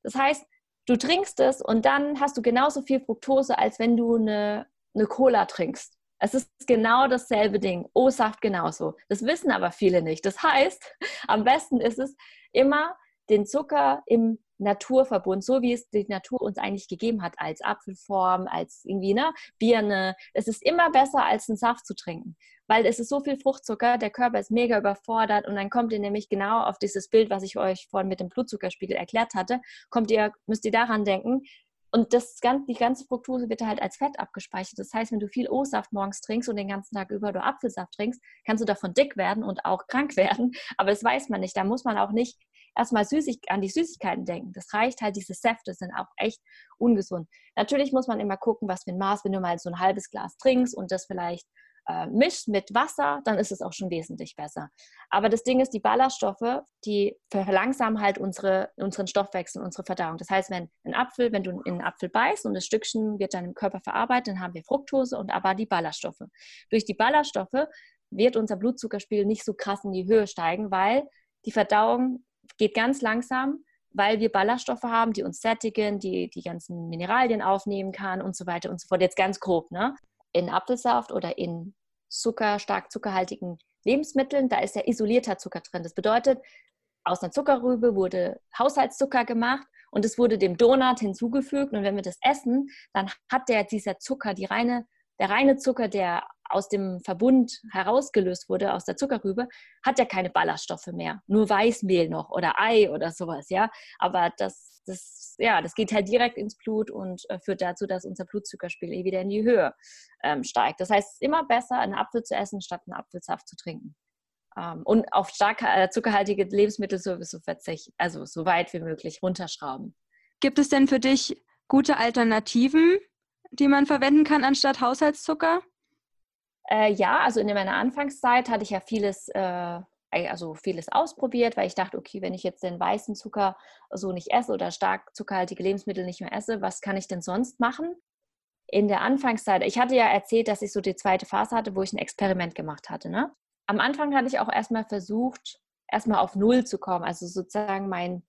Das heißt, du trinkst es und dann hast du genauso viel Fructose, als wenn du eine, eine Cola trinkst. Es ist genau dasselbe Ding. O-Saft genauso. Das wissen aber viele nicht. Das heißt, am besten ist es immer den Zucker im Naturverbund, so wie es die Natur uns eigentlich gegeben hat, als Apfelform, als irgendwie eine Birne. Es ist immer besser, als einen Saft zu trinken, weil es ist so viel Fruchtzucker, der Körper ist mega überfordert und dann kommt ihr nämlich genau auf dieses Bild, was ich euch vorhin mit dem Blutzuckerspiegel erklärt hatte, kommt ihr, müsst ihr daran denken, und das, die ganze Fructose wird halt als Fett abgespeichert. Das heißt, wenn du viel O-Saft morgens trinkst und den ganzen Tag über du Apfelsaft trinkst, kannst du davon dick werden und auch krank werden. Aber das weiß man nicht. Da muss man auch nicht erstmal süßig, an die Süßigkeiten denken. Das reicht halt, diese Säfte sind auch echt ungesund. Natürlich muss man immer gucken, was für ein Maß, wenn du mal so ein halbes Glas trinkst und das vielleicht äh, mischt mit Wasser, dann ist es auch schon wesentlich besser. Aber das Ding ist, die Ballaststoffe, die verlangsamen halt unsere, unseren Stoffwechsel, unsere Verdauung. Das heißt, wenn ein Apfel, wenn du in einen Apfel beißt und das Stückchen wird dann im Körper verarbeitet, dann haben wir Fructose und aber die Ballaststoffe. Durch die Ballaststoffe wird unser Blutzuckerspiegel nicht so krass in die Höhe steigen, weil die Verdauung geht ganz langsam, weil wir Ballaststoffe haben, die uns sättigen, die die ganzen Mineralien aufnehmen kann und so weiter und so fort. Jetzt ganz grob, ne? In Apfelsaft oder in Zucker, stark zuckerhaltigen Lebensmitteln, da ist ja isolierter Zucker drin. Das bedeutet, aus einer Zuckerrübe wurde Haushaltszucker gemacht und es wurde dem Donut hinzugefügt. Und wenn wir das essen, dann hat der dieser Zucker, die reine, der reine Zucker, der aus dem Verbund herausgelöst wurde, aus der Zuckerrübe, hat ja keine Ballaststoffe mehr. Nur Weißmehl noch oder Ei oder sowas, ja. Aber das, das, ja, das geht halt direkt ins Blut und äh, führt dazu, dass unser Blutzuckerspiegel eh wieder in die Höhe ähm, steigt. Das heißt, es ist immer besser, einen Apfel zu essen, statt einen Apfelsaft zu trinken. Ähm, und auf stark äh, zuckerhaltige Lebensmittel sowieso verzichten, also so weit wie möglich runterschrauben. Gibt es denn für dich gute Alternativen, die man verwenden kann anstatt Haushaltszucker? Äh, ja, also in meiner Anfangszeit hatte ich ja vieles, äh, also vieles ausprobiert, weil ich dachte, okay, wenn ich jetzt den weißen Zucker so nicht esse oder stark zuckerhaltige Lebensmittel nicht mehr esse, was kann ich denn sonst machen? In der Anfangszeit, ich hatte ja erzählt, dass ich so die zweite Phase hatte, wo ich ein Experiment gemacht hatte. Ne? Am Anfang hatte ich auch erstmal versucht, erstmal auf Null zu kommen, also sozusagen mein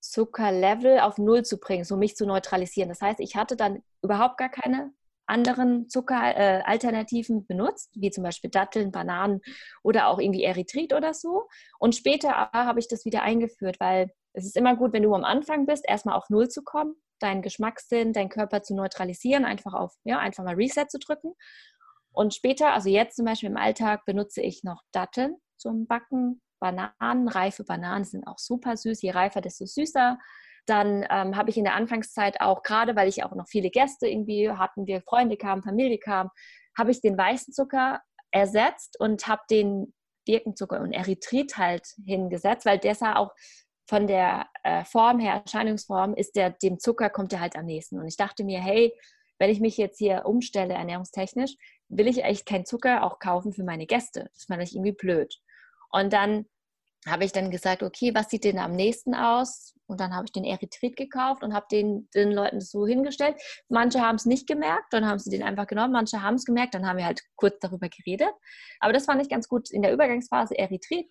Zuckerlevel auf Null zu bringen, so mich zu neutralisieren. Das heißt, ich hatte dann überhaupt gar keine anderen Zuckeralternativen äh, benutzt, wie zum Beispiel Datteln, Bananen oder auch irgendwie Erythrit oder so. Und später habe ich das wieder eingeführt, weil es ist immer gut, wenn du am Anfang bist, erstmal auf Null zu kommen, deinen Geschmackssinn, deinen Körper zu neutralisieren, einfach auf, ja, einfach mal Reset zu drücken. Und später, also jetzt zum Beispiel im Alltag, benutze ich noch Datteln zum Backen, Bananen, reife Bananen sind auch super süß. Je reifer, desto süßer. Dann ähm, habe ich in der Anfangszeit auch, gerade weil ich auch noch viele Gäste irgendwie hatten, wir Freunde kamen, Familie kam, habe ich den weißen Zucker ersetzt und habe den Birkenzucker und Erythrit halt hingesetzt, weil der sah auch von der äh, Form her, Erscheinungsform, ist der, dem Zucker kommt der halt am nächsten. Und ich dachte mir, hey, wenn ich mich jetzt hier umstelle, ernährungstechnisch, will ich echt keinen Zucker auch kaufen für meine Gäste. Das fand ich irgendwie blöd. Und dann habe ich dann gesagt, okay, was sieht denn am nächsten aus? Und dann habe ich den Erythrit gekauft und habe den, den Leuten so hingestellt. Manche haben es nicht gemerkt, dann haben sie den einfach genommen. Manche haben es gemerkt, dann haben wir halt kurz darüber geredet. Aber das fand ich ganz gut in der Übergangsphase Erythrit.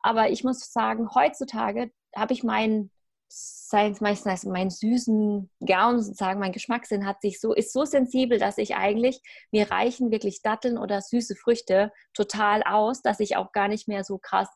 Aber ich muss sagen, heutzutage habe ich meinen sein meistens meinen süßen Gaumen sozusagen, mein Geschmackssinn hat sich so, ist so sensibel, dass ich eigentlich, mir reichen wirklich Datteln oder süße Früchte total aus, dass ich auch gar nicht mehr so krass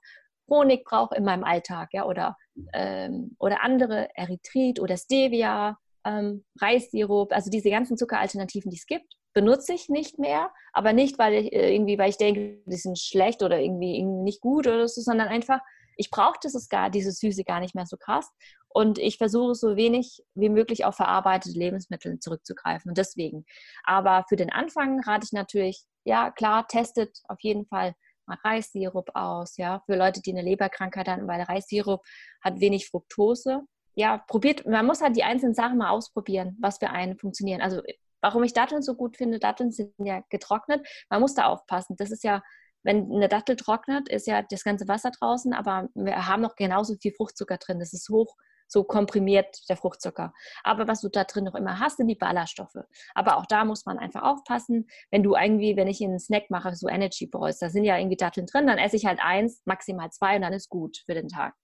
Honig brauche in meinem Alltag, ja, oder, ähm, oder andere Erythrit oder Stevia, ähm, Reissirup, also diese ganzen Zuckeralternativen, die es gibt, benutze ich nicht mehr, aber nicht, weil ich äh, irgendwie, weil ich denke, die sind schlecht oder irgendwie, nicht gut oder so, sondern einfach, ich brauche das gar, diese Süße gar nicht mehr so krass. Und ich versuche so wenig wie möglich auf verarbeitete Lebensmittel zurückzugreifen. Und deswegen. Aber für den Anfang rate ich natürlich, ja klar, testet auf jeden Fall mal Reissirup aus, ja, für Leute, die eine Leberkrankheit haben, weil Reissirup hat wenig Fructose. Ja, probiert, man muss halt die einzelnen Sachen mal ausprobieren, was für einen funktionieren. Also, warum ich Datteln so gut finde, Datteln sind ja getrocknet. Man muss da aufpassen. Das ist ja, wenn eine Dattel trocknet, ist ja das ganze Wasser draußen, aber wir haben noch genauso viel Fruchtzucker drin. Das ist hoch so komprimiert der Fruchtzucker. Aber was du da drin noch immer hast, sind die Ballaststoffe. Aber auch da muss man einfach aufpassen. Wenn du irgendwie, wenn ich einen Snack mache, so Energy Balls, da sind ja irgendwie Datteln drin, dann esse ich halt eins, maximal zwei und dann ist gut für den Tag.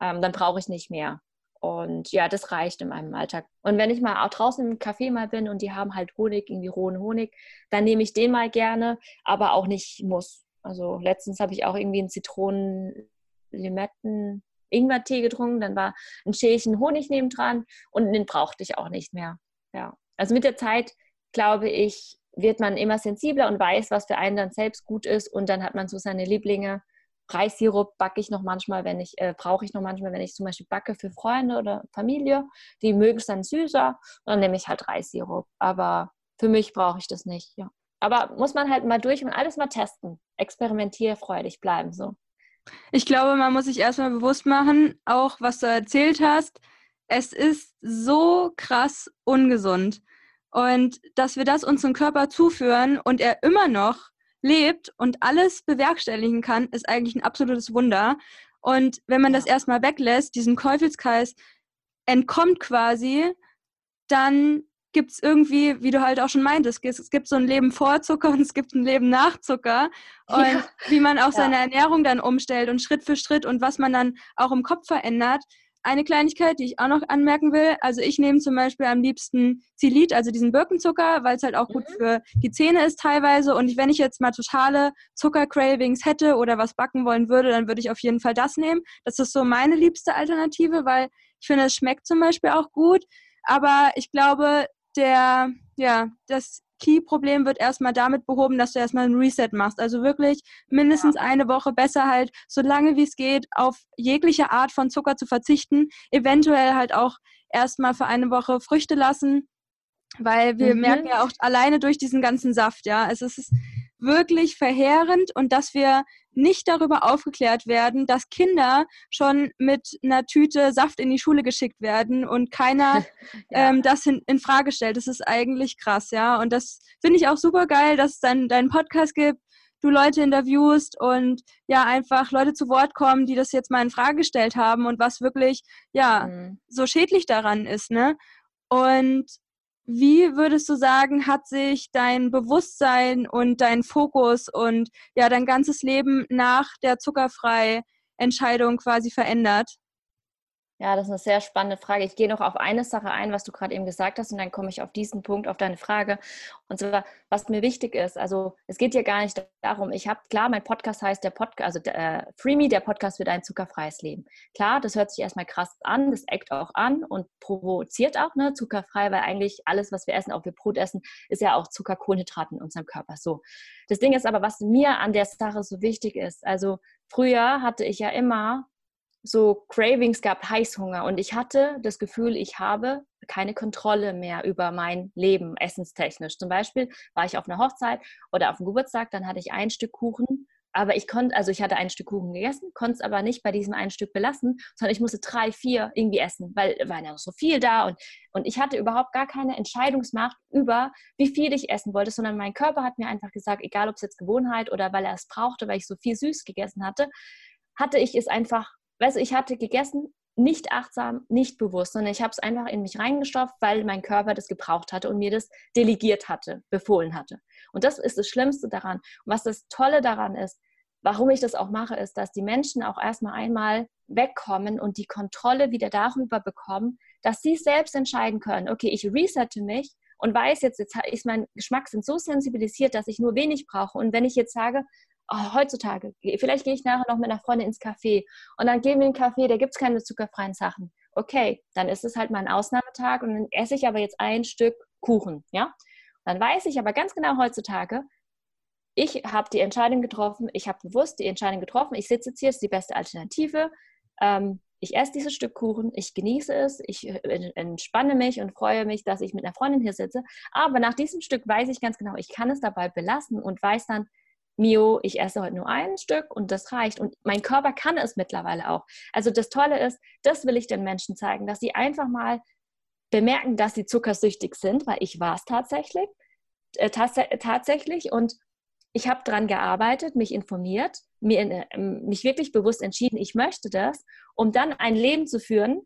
Ähm, dann brauche ich nicht mehr. Und ja, das reicht in meinem Alltag. Und wenn ich mal auch draußen im Café mal bin und die haben halt Honig, irgendwie rohen Honig, dann nehme ich den mal gerne, aber auch nicht muss. Also letztens habe ich auch irgendwie einen Zitronen-Limetten, Ingwertee getrunken, dann war ein Schälchen Honig nebendran und den brauchte ich auch nicht mehr. Ja. Also mit der Zeit, glaube ich, wird man immer sensibler und weiß, was für einen dann selbst gut ist und dann hat man so seine Lieblinge. Reissirup backe ich noch manchmal, wenn ich, äh, brauche ich noch manchmal, wenn ich zum Beispiel backe für Freunde oder Familie. Die mögen es dann süßer und dann nehme ich halt Reissirup. Aber für mich brauche ich das nicht, ja. Aber muss man halt mal durch und alles mal testen. Experimentierfreudig bleiben, so. Ich glaube, man muss sich erstmal bewusst machen, auch was du erzählt hast, es ist so krass ungesund. Und dass wir das unserem Körper zuführen und er immer noch lebt und alles bewerkstelligen kann, ist eigentlich ein absolutes Wunder. Und wenn man das erstmal weglässt, diesen Teufelskreis entkommt quasi, dann gibt es irgendwie, wie du halt auch schon meintest, es gibt so ein Leben vor Zucker und es gibt ein Leben nach Zucker. Und ja. wie man auch seine ja. Ernährung dann umstellt und Schritt für Schritt und was man dann auch im Kopf verändert. Eine Kleinigkeit, die ich auch noch anmerken will, also ich nehme zum Beispiel am liebsten Zilit, also diesen Birkenzucker, weil es halt auch mhm. gut für die Zähne ist teilweise. Und wenn ich jetzt mal totale Zuckercravings hätte oder was backen wollen würde, dann würde ich auf jeden Fall das nehmen. Das ist so meine liebste Alternative, weil ich finde, es schmeckt zum Beispiel auch gut. Aber ich glaube, der, ja, das Key-Problem wird erstmal damit behoben, dass du erstmal ein Reset machst. Also wirklich mindestens ja. eine Woche besser halt, so lange wie es geht, auf jegliche Art von Zucker zu verzichten. Eventuell halt auch erstmal für eine Woche Früchte lassen, weil wir mhm. merken ja auch alleine durch diesen ganzen Saft, ja, es ist wirklich verheerend und dass wir nicht darüber aufgeklärt werden, dass Kinder schon mit einer Tüte Saft in die Schule geschickt werden und keiner ja. ähm, das in, in, Frage stellt. Das ist eigentlich krass, ja. Und das finde ich auch super geil, dass es dann deinen Podcast gibt, du Leute interviewst und ja, einfach Leute zu Wort kommen, die das jetzt mal in Frage gestellt haben und was wirklich, ja, mhm. so schädlich daran ist, ne? Und wie würdest du sagen, hat sich dein Bewusstsein und dein Fokus und ja dein ganzes Leben nach der zuckerfrei Entscheidung quasi verändert? Ja, das ist eine sehr spannende Frage. Ich gehe noch auf eine Sache ein, was du gerade eben gesagt hast, und dann komme ich auf diesen Punkt, auf deine Frage. Und zwar, was mir wichtig ist. Also, es geht hier gar nicht darum, ich habe, klar, mein Podcast heißt der Podcast, also äh, Free Me, der Podcast für dein zuckerfreies Leben. Klar, das hört sich erstmal krass an, das eckt auch an und provoziert auch, ne, zuckerfrei, weil eigentlich alles, was wir essen, auch wir Brot essen, ist ja auch Zuckerkohlenhydrat in unserem Körper. So. Das Ding ist aber, was mir an der Sache so wichtig ist. Also, früher hatte ich ja immer so Cravings gehabt, Heißhunger. Und ich hatte das Gefühl, ich habe keine Kontrolle mehr über mein Leben, essenstechnisch. Zum Beispiel war ich auf einer Hochzeit oder auf einem Geburtstag, dann hatte ich ein Stück Kuchen, aber ich konnte, also ich hatte ein Stück Kuchen gegessen, konnte es aber nicht bei diesem ein Stück belassen, sondern ich musste drei, vier irgendwie essen, weil war ja noch so viel da und, und ich hatte überhaupt gar keine Entscheidungsmacht über, wie viel ich essen wollte, sondern mein Körper hat mir einfach gesagt, egal ob es jetzt Gewohnheit oder weil er es brauchte, weil ich so viel süß gegessen hatte, hatte ich es einfach weißt du, ich hatte gegessen, nicht achtsam, nicht bewusst, sondern ich habe es einfach in mich reingestopft, weil mein Körper das gebraucht hatte und mir das delegiert hatte, befohlen hatte. Und das ist das Schlimmste daran. Und was das Tolle daran ist, warum ich das auch mache, ist, dass die Menschen auch erstmal einmal wegkommen und die Kontrolle wieder darüber bekommen, dass sie selbst entscheiden können, okay, ich resette mich und weiß jetzt, jetzt ist mein Geschmackssinn so sensibilisiert, dass ich nur wenig brauche. Und wenn ich jetzt sage, oh, heutzutage, vielleicht gehe ich nachher noch mit einer Freundin ins Café und dann gehen wir in den Café, da gibt es keine zuckerfreien Sachen. Okay, dann ist es halt mal ein Ausnahmetag und dann esse ich aber jetzt ein Stück Kuchen, ja? Dann weiß ich aber ganz genau heutzutage, ich habe die Entscheidung getroffen, ich habe bewusst die Entscheidung getroffen, ich sitze jetzt hier, ist die beste Alternative. Ähm, ich esse dieses Stück Kuchen, ich genieße es, ich äh, entspanne mich und freue mich, dass ich mit einer Freundin hier sitze. Aber nach diesem Stück weiß ich ganz genau, ich kann es dabei belassen und weiß dann, Mio, ich esse heute nur ein Stück und das reicht. Und mein Körper kann es mittlerweile auch. Also das Tolle ist, das will ich den Menschen zeigen, dass sie einfach mal bemerken, dass sie zuckersüchtig sind, weil ich war es tatsächlich. Äh, tats tatsächlich. Und ich habe daran gearbeitet, mich informiert, mir, äh, mich wirklich bewusst entschieden, ich möchte das, um dann ein Leben zu führen,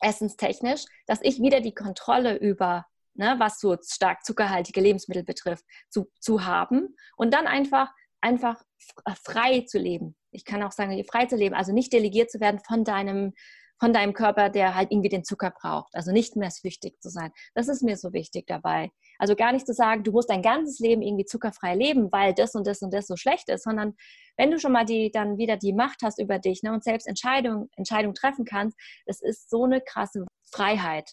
essenstechnisch, dass ich wieder die Kontrolle über ne, was so stark zuckerhaltige Lebensmittel betrifft, zu, zu haben und dann einfach, einfach äh, frei zu leben. Ich kann auch sagen, frei zu leben, also nicht delegiert zu werden von deinem, von deinem Körper, der halt irgendwie den Zucker braucht. Also nicht mehr süchtig zu sein. Das ist mir so wichtig dabei. Also gar nicht zu sagen, du musst dein ganzes Leben irgendwie zuckerfrei leben, weil das und das und das so schlecht ist, sondern wenn du schon mal die, dann wieder die Macht hast über dich ne, und selbst Entscheidungen Entscheidung treffen kannst, das ist so eine krasse Freiheit.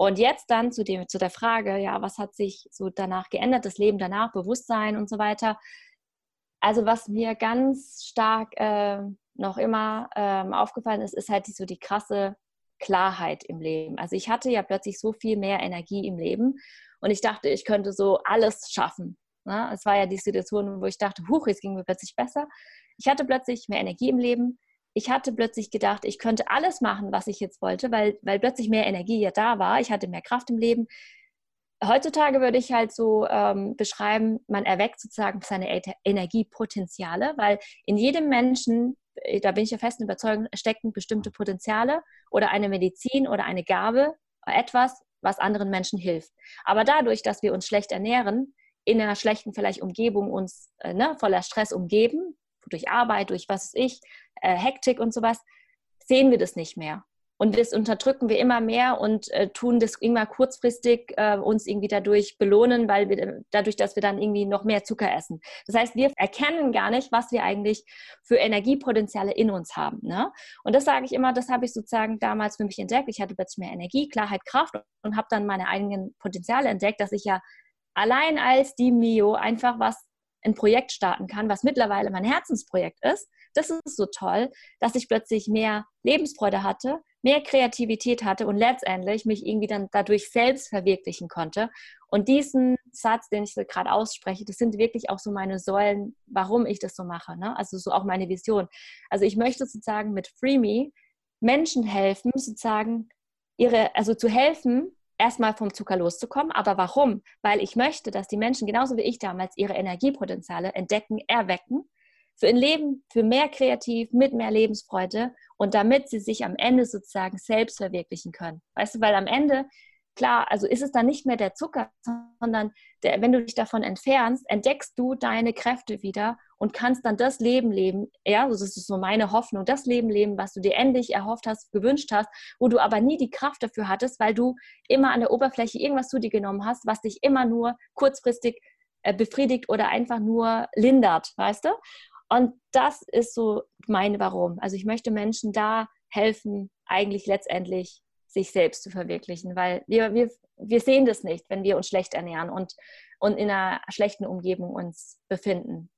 Und jetzt dann zu, dem, zu der Frage, ja, was hat sich so danach geändert, das Leben danach, Bewusstsein und so weiter. Also was mir ganz stark äh, noch immer ähm, aufgefallen ist, ist halt so die krasse Klarheit im Leben. Also ich hatte ja plötzlich so viel mehr Energie im Leben und ich dachte, ich könnte so alles schaffen. Ne? Es war ja die Situation, wo ich dachte, huch, jetzt ging mir plötzlich besser. Ich hatte plötzlich mehr Energie im Leben ich hatte plötzlich gedacht, ich könnte alles machen, was ich jetzt wollte, weil, weil plötzlich mehr Energie ja da war. Ich hatte mehr Kraft im Leben. Heutzutage würde ich halt so ähm, beschreiben, man erweckt sozusagen seine Energiepotenziale, weil in jedem Menschen, äh, da bin ich ja festen Überzeugung, stecken bestimmte Potenziale oder eine Medizin oder eine Gabe, etwas, was anderen Menschen hilft. Aber dadurch, dass wir uns schlecht ernähren, in einer schlechten vielleicht Umgebung uns äh, ne, voller Stress umgeben, durch Arbeit, durch was ich, äh, Hektik und sowas, sehen wir das nicht mehr. Und das unterdrücken wir immer mehr und äh, tun das immer kurzfristig äh, uns irgendwie dadurch belohnen, weil wir dadurch, dass wir dann irgendwie noch mehr Zucker essen. Das heißt, wir erkennen gar nicht, was wir eigentlich für Energiepotenziale in uns haben. Ne? Und das sage ich immer, das habe ich sozusagen damals für mich entdeckt. Ich hatte plötzlich mehr Energie, Klarheit, Kraft und habe dann meine eigenen Potenziale entdeckt, dass ich ja allein als die Mio einfach was ein Projekt starten kann, was mittlerweile mein Herzensprojekt ist. Das ist so toll, dass ich plötzlich mehr Lebensfreude hatte, mehr Kreativität hatte und letztendlich mich irgendwie dann dadurch selbst verwirklichen konnte. Und diesen Satz, den ich gerade ausspreche, das sind wirklich auch so meine Säulen, warum ich das so mache. Ne? Also so auch meine Vision. Also ich möchte sozusagen mit Free Me Menschen helfen, sozusagen ihre, also zu helfen, erstmal vom Zucker loszukommen. Aber warum? Weil ich möchte, dass die Menschen genauso wie ich damals ihre Energiepotenziale entdecken, erwecken, für ein Leben, für mehr kreativ, mit mehr Lebensfreude und damit sie sich am Ende sozusagen selbst verwirklichen können. Weißt du, weil am Ende klar, also ist es dann nicht mehr der Zucker, sondern der, wenn du dich davon entfernst, entdeckst du deine Kräfte wieder und kannst dann das Leben leben, ja, das ist so meine Hoffnung, das Leben leben, was du dir endlich erhofft hast, gewünscht hast, wo du aber nie die Kraft dafür hattest, weil du immer an der Oberfläche irgendwas zu dir genommen hast, was dich immer nur kurzfristig äh, befriedigt oder einfach nur lindert, weißt du? Und das ist so meine Warum. Also ich möchte Menschen da helfen, eigentlich letztendlich sich selbst zu verwirklichen, weil wir, wir, wir sehen das nicht, wenn wir uns schlecht ernähren und, und in einer schlechten Umgebung uns befinden.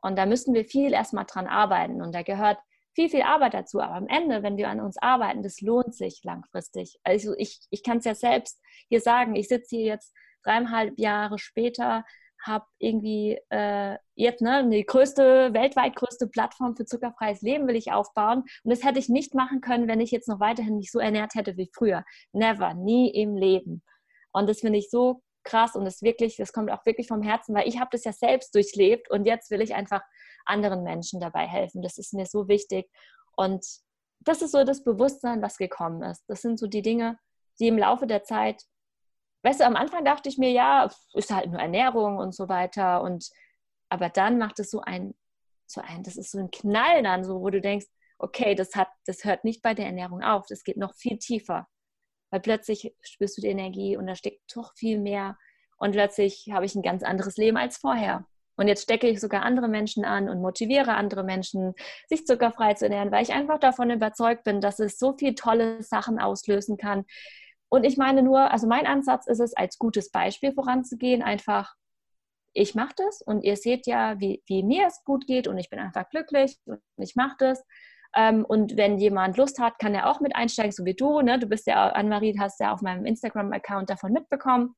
Und da müssen wir viel erstmal dran arbeiten und da gehört viel, viel Arbeit dazu. Aber am Ende, wenn wir an uns arbeiten, das lohnt sich langfristig. Also ich, ich kann es ja selbst hier sagen, ich sitze hier jetzt dreieinhalb Jahre später habe irgendwie äh, jetzt ne, die größte, weltweit größte Plattform für zuckerfreies Leben will ich aufbauen. Und das hätte ich nicht machen können, wenn ich jetzt noch weiterhin mich so ernährt hätte wie früher. Never, nie im Leben. Und das finde ich so krass und das wirklich, das kommt auch wirklich vom Herzen, weil ich habe das ja selbst durchlebt und jetzt will ich einfach anderen Menschen dabei helfen. Das ist mir so wichtig. Und das ist so das Bewusstsein, was gekommen ist. Das sind so die Dinge, die im Laufe der Zeit weißt du, am Anfang dachte ich mir, ja, ist halt nur Ernährung und so weiter. Und aber dann macht es so ein, so ein, das ist so ein Knall dann, so, wo du denkst, okay, das hat, das hört nicht bei der Ernährung auf, das geht noch viel tiefer. Weil plötzlich spürst du die Energie und da steckt doch viel mehr. Und plötzlich habe ich ein ganz anderes Leben als vorher. Und jetzt stecke ich sogar andere Menschen an und motiviere andere Menschen, sich zuckerfrei zu ernähren, weil ich einfach davon überzeugt bin, dass es so viele tolle Sachen auslösen kann, und ich meine nur, also mein Ansatz ist es, als gutes Beispiel voranzugehen, einfach, ich mache das und ihr seht ja, wie, wie mir es gut geht und ich bin einfach glücklich und ich mache das. Ähm, und wenn jemand Lust hat, kann er auch mit einsteigen, so wie du. Ne? Du bist ja, Anne-Marie, hast ja auf meinem Instagram-Account davon mitbekommen.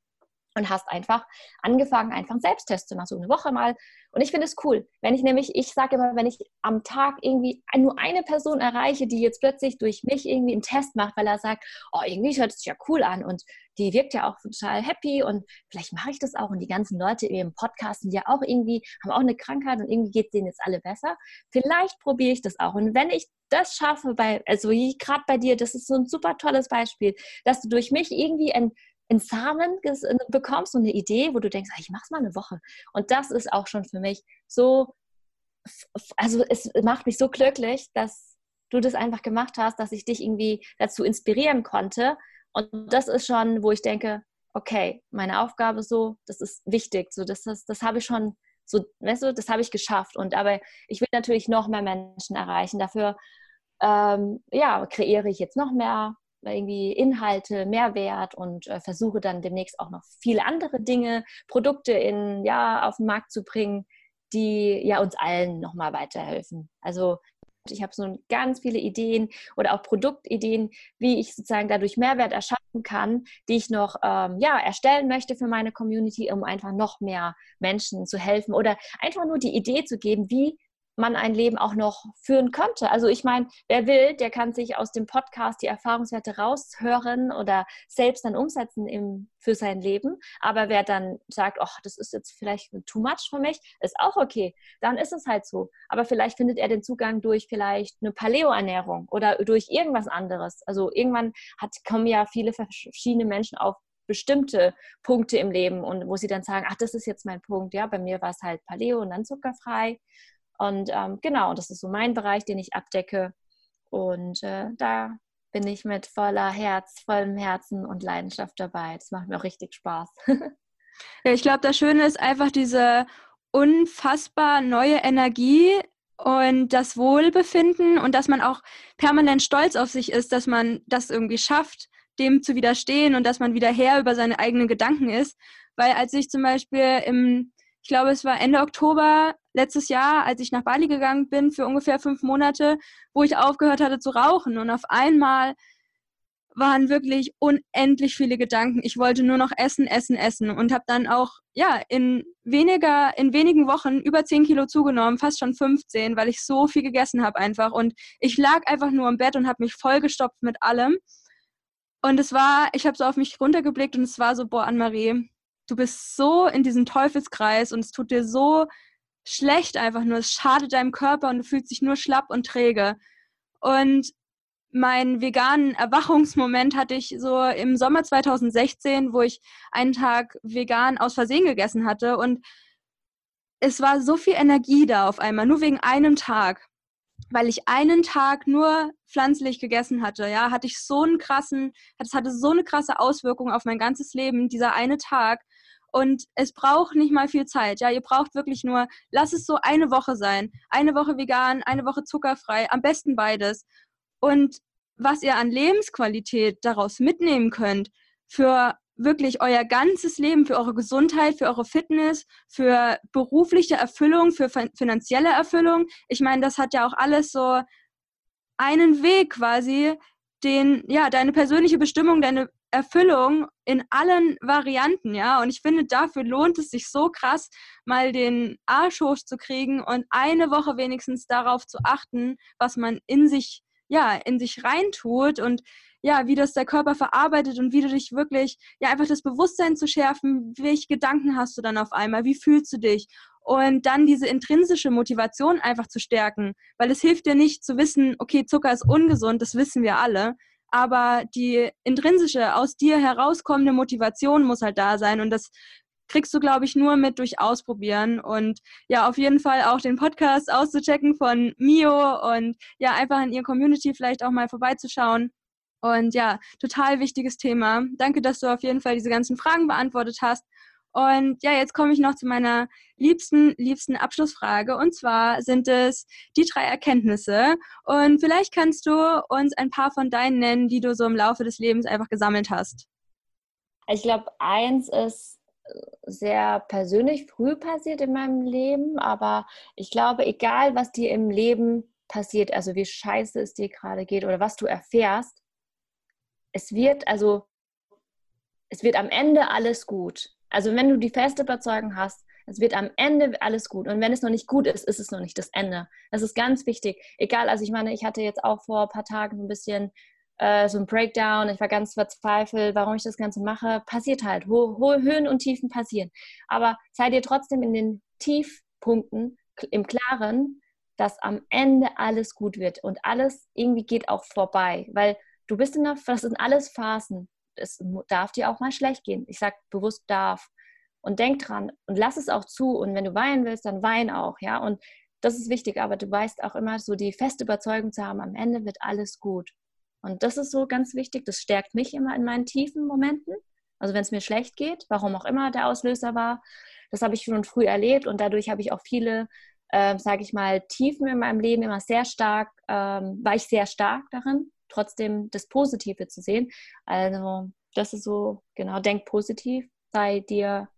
Und hast einfach angefangen, einfach einen Selbsttest zu machen, so eine Woche mal. Und ich finde es cool, wenn ich nämlich, ich sage immer, wenn ich am Tag irgendwie nur eine Person erreiche, die jetzt plötzlich durch mich irgendwie einen Test macht, weil er sagt, oh, irgendwie hört es sich ja cool an und die wirkt ja auch total happy und vielleicht mache ich das auch und die ganzen Leute im Podcast sind ja auch irgendwie, haben auch eine Krankheit und irgendwie geht es denen jetzt alle besser. Vielleicht probiere ich das auch. Und wenn ich das schaffe, bei, also gerade bei dir, das ist so ein super tolles Beispiel, dass du durch mich irgendwie ein einen Samen äh, bekommst und eine Idee, wo du denkst, ich mache es mal eine Woche. Und das ist auch schon für mich so, also es macht mich so glücklich, dass du das einfach gemacht hast, dass ich dich irgendwie dazu inspirieren konnte. Und das ist schon, wo ich denke, okay, meine Aufgabe so, das ist wichtig, so das, das, das habe ich schon, so, weißt du, das habe ich geschafft. Und aber ich will natürlich noch mehr Menschen erreichen. Dafür ähm, ja, kreiere ich jetzt noch mehr irgendwie Inhalte, Mehrwert und äh, versuche dann demnächst auch noch viele andere Dinge, Produkte in, ja, auf den Markt zu bringen, die ja uns allen nochmal weiterhelfen. Also ich habe so ganz viele Ideen oder auch Produktideen, wie ich sozusagen dadurch Mehrwert erschaffen kann, die ich noch ähm, ja, erstellen möchte für meine Community, um einfach noch mehr Menschen zu helfen oder einfach nur die Idee zu geben, wie man ein Leben auch noch führen könnte. Also ich meine, wer will, der kann sich aus dem Podcast die Erfahrungswerte raushören oder selbst dann umsetzen im, für sein Leben. Aber wer dann sagt, ach, das ist jetzt vielleicht too much für mich, ist auch okay. Dann ist es halt so. Aber vielleicht findet er den Zugang durch vielleicht eine Paleo-Ernährung oder durch irgendwas anderes. Also irgendwann hat, kommen ja viele verschiedene Menschen auf bestimmte Punkte im Leben und wo sie dann sagen, ach, das ist jetzt mein Punkt. Ja, bei mir war es halt Paleo und dann zuckerfrei. Und ähm, genau, das ist so mein Bereich, den ich abdecke. Und äh, da bin ich mit voller Herz, vollem Herzen und Leidenschaft dabei. Das macht mir auch richtig Spaß. ja, ich glaube, das Schöne ist einfach diese unfassbar neue Energie und das Wohlbefinden und dass man auch permanent stolz auf sich ist, dass man das irgendwie schafft, dem zu widerstehen und dass man wieder Herr über seine eigenen Gedanken ist. Weil als ich zum Beispiel im ich glaube, es war Ende Oktober letztes Jahr, als ich nach Bali gegangen bin für ungefähr fünf Monate, wo ich aufgehört hatte zu rauchen. Und auf einmal waren wirklich unendlich viele Gedanken. Ich wollte nur noch essen, essen, essen und habe dann auch ja in weniger, in wenigen Wochen über 10 Kilo zugenommen, fast schon 15, weil ich so viel gegessen habe einfach. Und ich lag einfach nur im Bett und habe mich vollgestopft mit allem. Und es war, ich habe so auf mich runtergeblickt und es war so, boah, Anne-Marie, du bist so in diesem Teufelskreis und es tut dir so schlecht einfach nur. Es schadet deinem Körper und du fühlst dich nur schlapp und träge. Und meinen veganen Erwachungsmoment hatte ich so im Sommer 2016, wo ich einen Tag vegan aus Versehen gegessen hatte und es war so viel Energie da auf einmal, nur wegen einem Tag. Weil ich einen Tag nur pflanzlich gegessen hatte, ja, hatte ich so einen krassen, es hatte so eine krasse Auswirkung auf mein ganzes Leben, dieser eine Tag. Und es braucht nicht mal viel Zeit. Ja, ihr braucht wirklich nur, lass es so eine Woche sein. Eine Woche vegan, eine Woche zuckerfrei, am besten beides. Und was ihr an Lebensqualität daraus mitnehmen könnt für wirklich euer ganzes Leben, für eure Gesundheit, für eure Fitness, für berufliche Erfüllung, für finanzielle Erfüllung. Ich meine, das hat ja auch alles so einen Weg quasi, den, ja, deine persönliche Bestimmung, deine Erfüllung in allen Varianten, ja. Und ich finde, dafür lohnt es sich so krass, mal den Arsch hochzukriegen und eine Woche wenigstens darauf zu achten, was man in sich, ja, in sich reintut und ja, wie das der Körper verarbeitet und wie du dich wirklich, ja, einfach das Bewusstsein zu schärfen, welche Gedanken hast du dann auf einmal, wie fühlst du dich? Und dann diese intrinsische Motivation einfach zu stärken, weil es hilft dir nicht zu wissen, okay, Zucker ist ungesund, das wissen wir alle, aber die intrinsische, aus dir herauskommende Motivation muss halt da sein und das kriegst du, glaube ich, nur mit durch Ausprobieren und ja, auf jeden Fall auch den Podcast auszuchecken von Mio und ja, einfach in ihr Community vielleicht auch mal vorbeizuschauen. Und ja, total wichtiges Thema. Danke, dass du auf jeden Fall diese ganzen Fragen beantwortet hast. Und ja, jetzt komme ich noch zu meiner liebsten, liebsten Abschlussfrage. Und zwar sind es die drei Erkenntnisse. Und vielleicht kannst du uns ein paar von deinen nennen, die du so im Laufe des Lebens einfach gesammelt hast. Ich glaube, eins ist sehr persönlich früh passiert in meinem Leben, aber ich glaube, egal was dir im Leben passiert, also wie scheiße es dir gerade geht oder was du erfährst, es wird also es wird am Ende alles gut Also wenn du die feste Überzeugung hast, es wird am Ende alles gut. Und wenn es noch nicht gut ist, ist es noch nicht das Ende. Das ist ganz wichtig. Egal, also ich meine, ich hatte jetzt auch vor ein paar Tagen so ein bisschen äh, so ein Breakdown. Ich war ganz verzweifelt, warum ich das Ganze mache. Passiert halt. Ho hohe Höhen und Tiefen passieren. Aber sei dir trotzdem in den Tiefpunkten im Klaren, dass am Ende alles gut wird und alles irgendwie geht auch vorbei, weil du bist in der, das sind alles Phasen. Es darf dir auch mal schlecht gehen. Ich sage bewusst darf. Und denk dran und lass es auch zu. Und wenn du weinen willst, dann wein auch, ja. Und das ist wichtig, aber du weißt auch immer so die feste Überzeugung zu haben, am Ende wird alles gut. Und das ist so ganz wichtig. Das stärkt mich immer in meinen tiefen Momenten. Also wenn es mir schlecht geht, warum auch immer der Auslöser war, das habe ich schon früh erlebt und dadurch habe ich auch viele, äh, sage ich mal, Tiefen in meinem Leben immer sehr stark, ähm, war ich sehr stark darin, trotzdem das Positive zu sehen. Also das ist so, genau, denk positiv, sei dir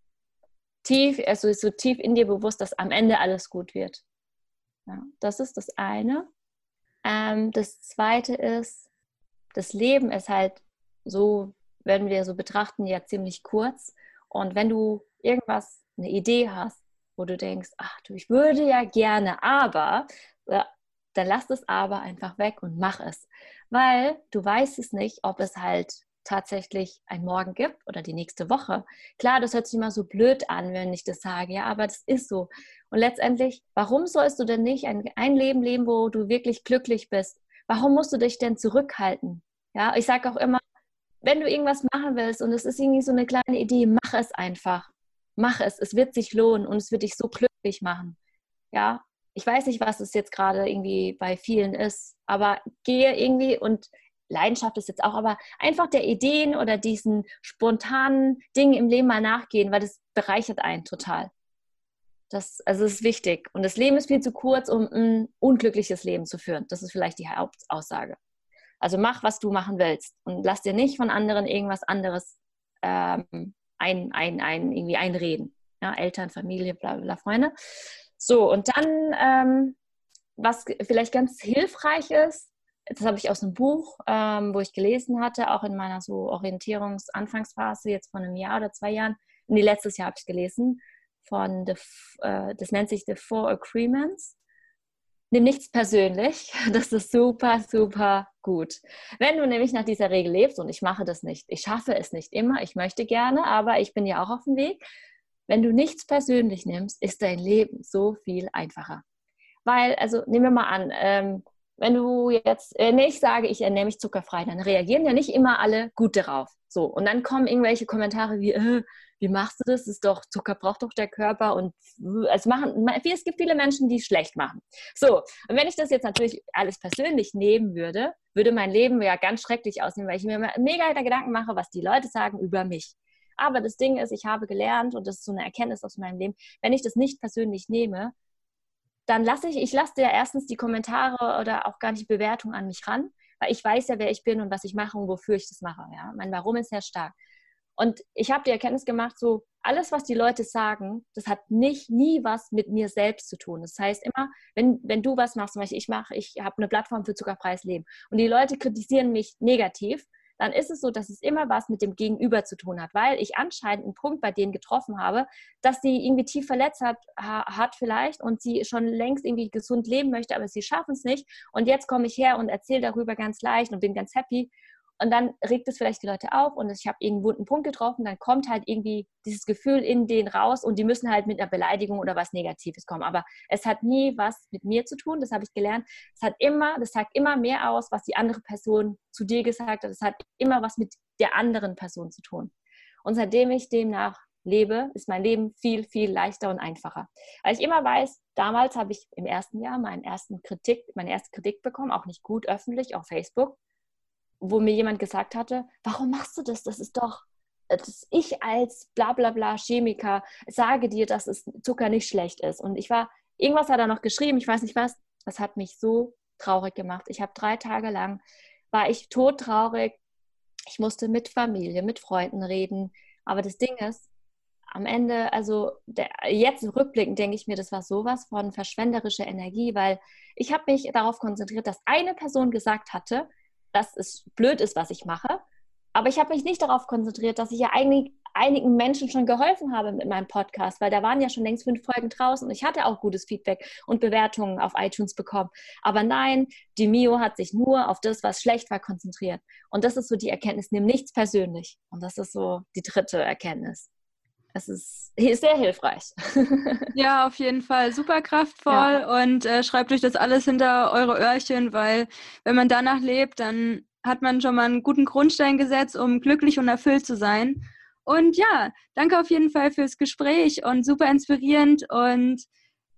tief, also so tief in dir bewusst, dass am Ende alles gut wird. Ja, das ist das eine. Ähm, das zweite ist, das Leben ist halt so, wenn wir so betrachten, ja ziemlich kurz. Und wenn du irgendwas, eine Idee hast, wo du denkst, ach du, ich würde ja gerne, aber, ja, dann lass das aber einfach weg und mach es. Weil du weißt es nicht, ob es halt tatsächlich ein Morgen gibt oder die nächste Woche. Klar, das hört sich immer so blöd an, wenn ich das sage, ja, aber das ist so. Und letztendlich, warum sollst du denn nicht ein, ein Leben leben, wo du wirklich glücklich bist? Warum musst du dich denn zurückhalten? Ja, ich sage auch immer, wenn du irgendwas machen willst und es ist irgendwie so eine kleine Idee, mach es einfach. Mach es. Es wird sich lohnen und es wird dich so glücklich machen. Ja, ich weiß nicht, was es jetzt gerade irgendwie bei vielen ist, aber gehe irgendwie und Leidenschaft ist jetzt auch, aber einfach der Ideen oder diesen spontanen Dingen im Leben mal nachgehen, weil das bereichert einen total. Das, also ist wichtig. Und das Leben ist viel zu kurz, um ein unglückliches Leben zu führen. Das ist vielleicht die Hauptaussage. Also mach, was du machen willst und lass dir nicht von anderen irgendwas anderes ähm, ein, ein, ein, irgendwie einreden. Ja, Eltern, Familie, bla bla, Freunde. So, und dann, ähm, was vielleicht ganz hilfreich ist, das habe ich aus einem Buch, ähm, wo ich gelesen hatte, auch in meiner so Orientierungsanfangsphase, jetzt von einem Jahr oder zwei Jahren. Nee, letztes Jahr habe ich gelesen, von the, äh, das nennt sich The Four Agreements. Nimm nichts persönlich. Das ist super, super gut. Wenn du nämlich nach dieser Regel lebst, und ich mache das nicht, ich schaffe es nicht immer, ich möchte gerne, aber ich bin ja auch auf dem Weg. Wenn du nichts persönlich nimmst, ist dein Leben so viel einfacher. Weil, also nehmen wir mal an, ähm, wenn du jetzt äh, nicht sage, ich ernähre mich zuckerfrei, dann reagieren ja nicht immer alle gut darauf. So, und dann kommen irgendwelche Kommentare wie, äh, wie machst du das? Ist doch, Zucker braucht doch der Körper und es machen, es gibt viele Menschen, die es schlecht machen. So, und wenn ich das jetzt natürlich alles persönlich nehmen würde, würde mein Leben ja ganz schrecklich aussehen, weil ich mir mega Gedanken mache, was die Leute sagen über mich. Aber das Ding ist, ich habe gelernt, und das ist so eine Erkenntnis aus meinem Leben, wenn ich das nicht persönlich nehme, dann lasse ich, ich lasse ja erstens die Kommentare oder auch gar nicht Bewertung an mich ran, weil ich weiß ja, wer ich bin und was ich mache und wofür ich das mache. Ja? Mein Warum ist sehr stark. Und ich habe die Erkenntnis gemacht, so alles, was die Leute sagen, das hat nicht nie was mit mir selbst zu tun. Das heißt immer, wenn, wenn du was machst, zum Beispiel ich mache, ich habe eine Plattform für Zuckerpreis Leben und die Leute kritisieren mich negativ, dann ist es so, dass es immer was mit dem Gegenüber zu tun hat, weil ich anscheinend einen Punkt bei denen getroffen habe, dass sie irgendwie tief verletzt hat, hat vielleicht und sie schon längst irgendwie gesund leben möchte, aber sie schaffen es nicht. Und jetzt komme ich her und erzähle darüber ganz leicht und bin ganz happy. Und dann regt es vielleicht die Leute auf und ich habe irgendwo einen Punkt getroffen, dann kommt halt irgendwie dieses Gefühl in denen raus und die müssen halt mit einer Beleidigung oder was Negatives kommen. Aber es hat nie was mit mir zu tun, das habe ich gelernt. Es hat immer, das sagt immer mehr aus, was die andere Person zu dir gesagt hat. Es hat immer was mit der anderen Person zu tun. Und seitdem ich demnach lebe, ist mein Leben viel, viel leichter und einfacher. Weil ich immer weiß, damals habe ich im ersten Jahr meinen ersten Kritik, meine erste Kritik bekommen, auch nicht gut öffentlich auf Facebook wo mir jemand gesagt hatte, warum machst du das? Das ist doch, äh, dass ich als bla bla bla Chemiker sage dir, dass es Zucker nicht schlecht ist. Und ich war, irgendwas hat er noch geschrieben, ich weiß nicht was, das hat mich so traurig gemacht. Ich habe drei Tage lang, war ich todtraurig. Ich musste mit Familie, mit Freunden reden. Aber das Ding ist, am Ende, also der, jetzt rückblickend denke ich mir, das war sowas von verschwenderischer Energie, weil ich habe mich darauf konzentriert, dass eine Person gesagt hatte, dass es blöd ist, was ich mache. aber ich habe mich nicht darauf konzentriert, dass ich ja eigentlich einigen Menschen schon geholfen habe mit meinem Podcast, weil da waren ja schon längst fünf Folgen draußen und ich hatte auch gutes Feedback und Bewertungen auf iTunes bekommen. Aber nein, die Mio hat sich nur auf das, was schlecht war, konzentriert. Und das ist so die Erkenntnis, nimm nichts persönlich. Und das ist so die dritte Erkenntnis. Es ist sehr hilfreich. Ja, auf jeden Fall. Super kraftvoll ja. und äh, schreibt euch das alles hinter eure Öhrchen, weil wenn man danach lebt, dann hat man schon mal einen guten Grundstein gesetzt, um glücklich und erfüllt zu sein. Und ja, danke auf jeden Fall fürs Gespräch und super inspirierend. Und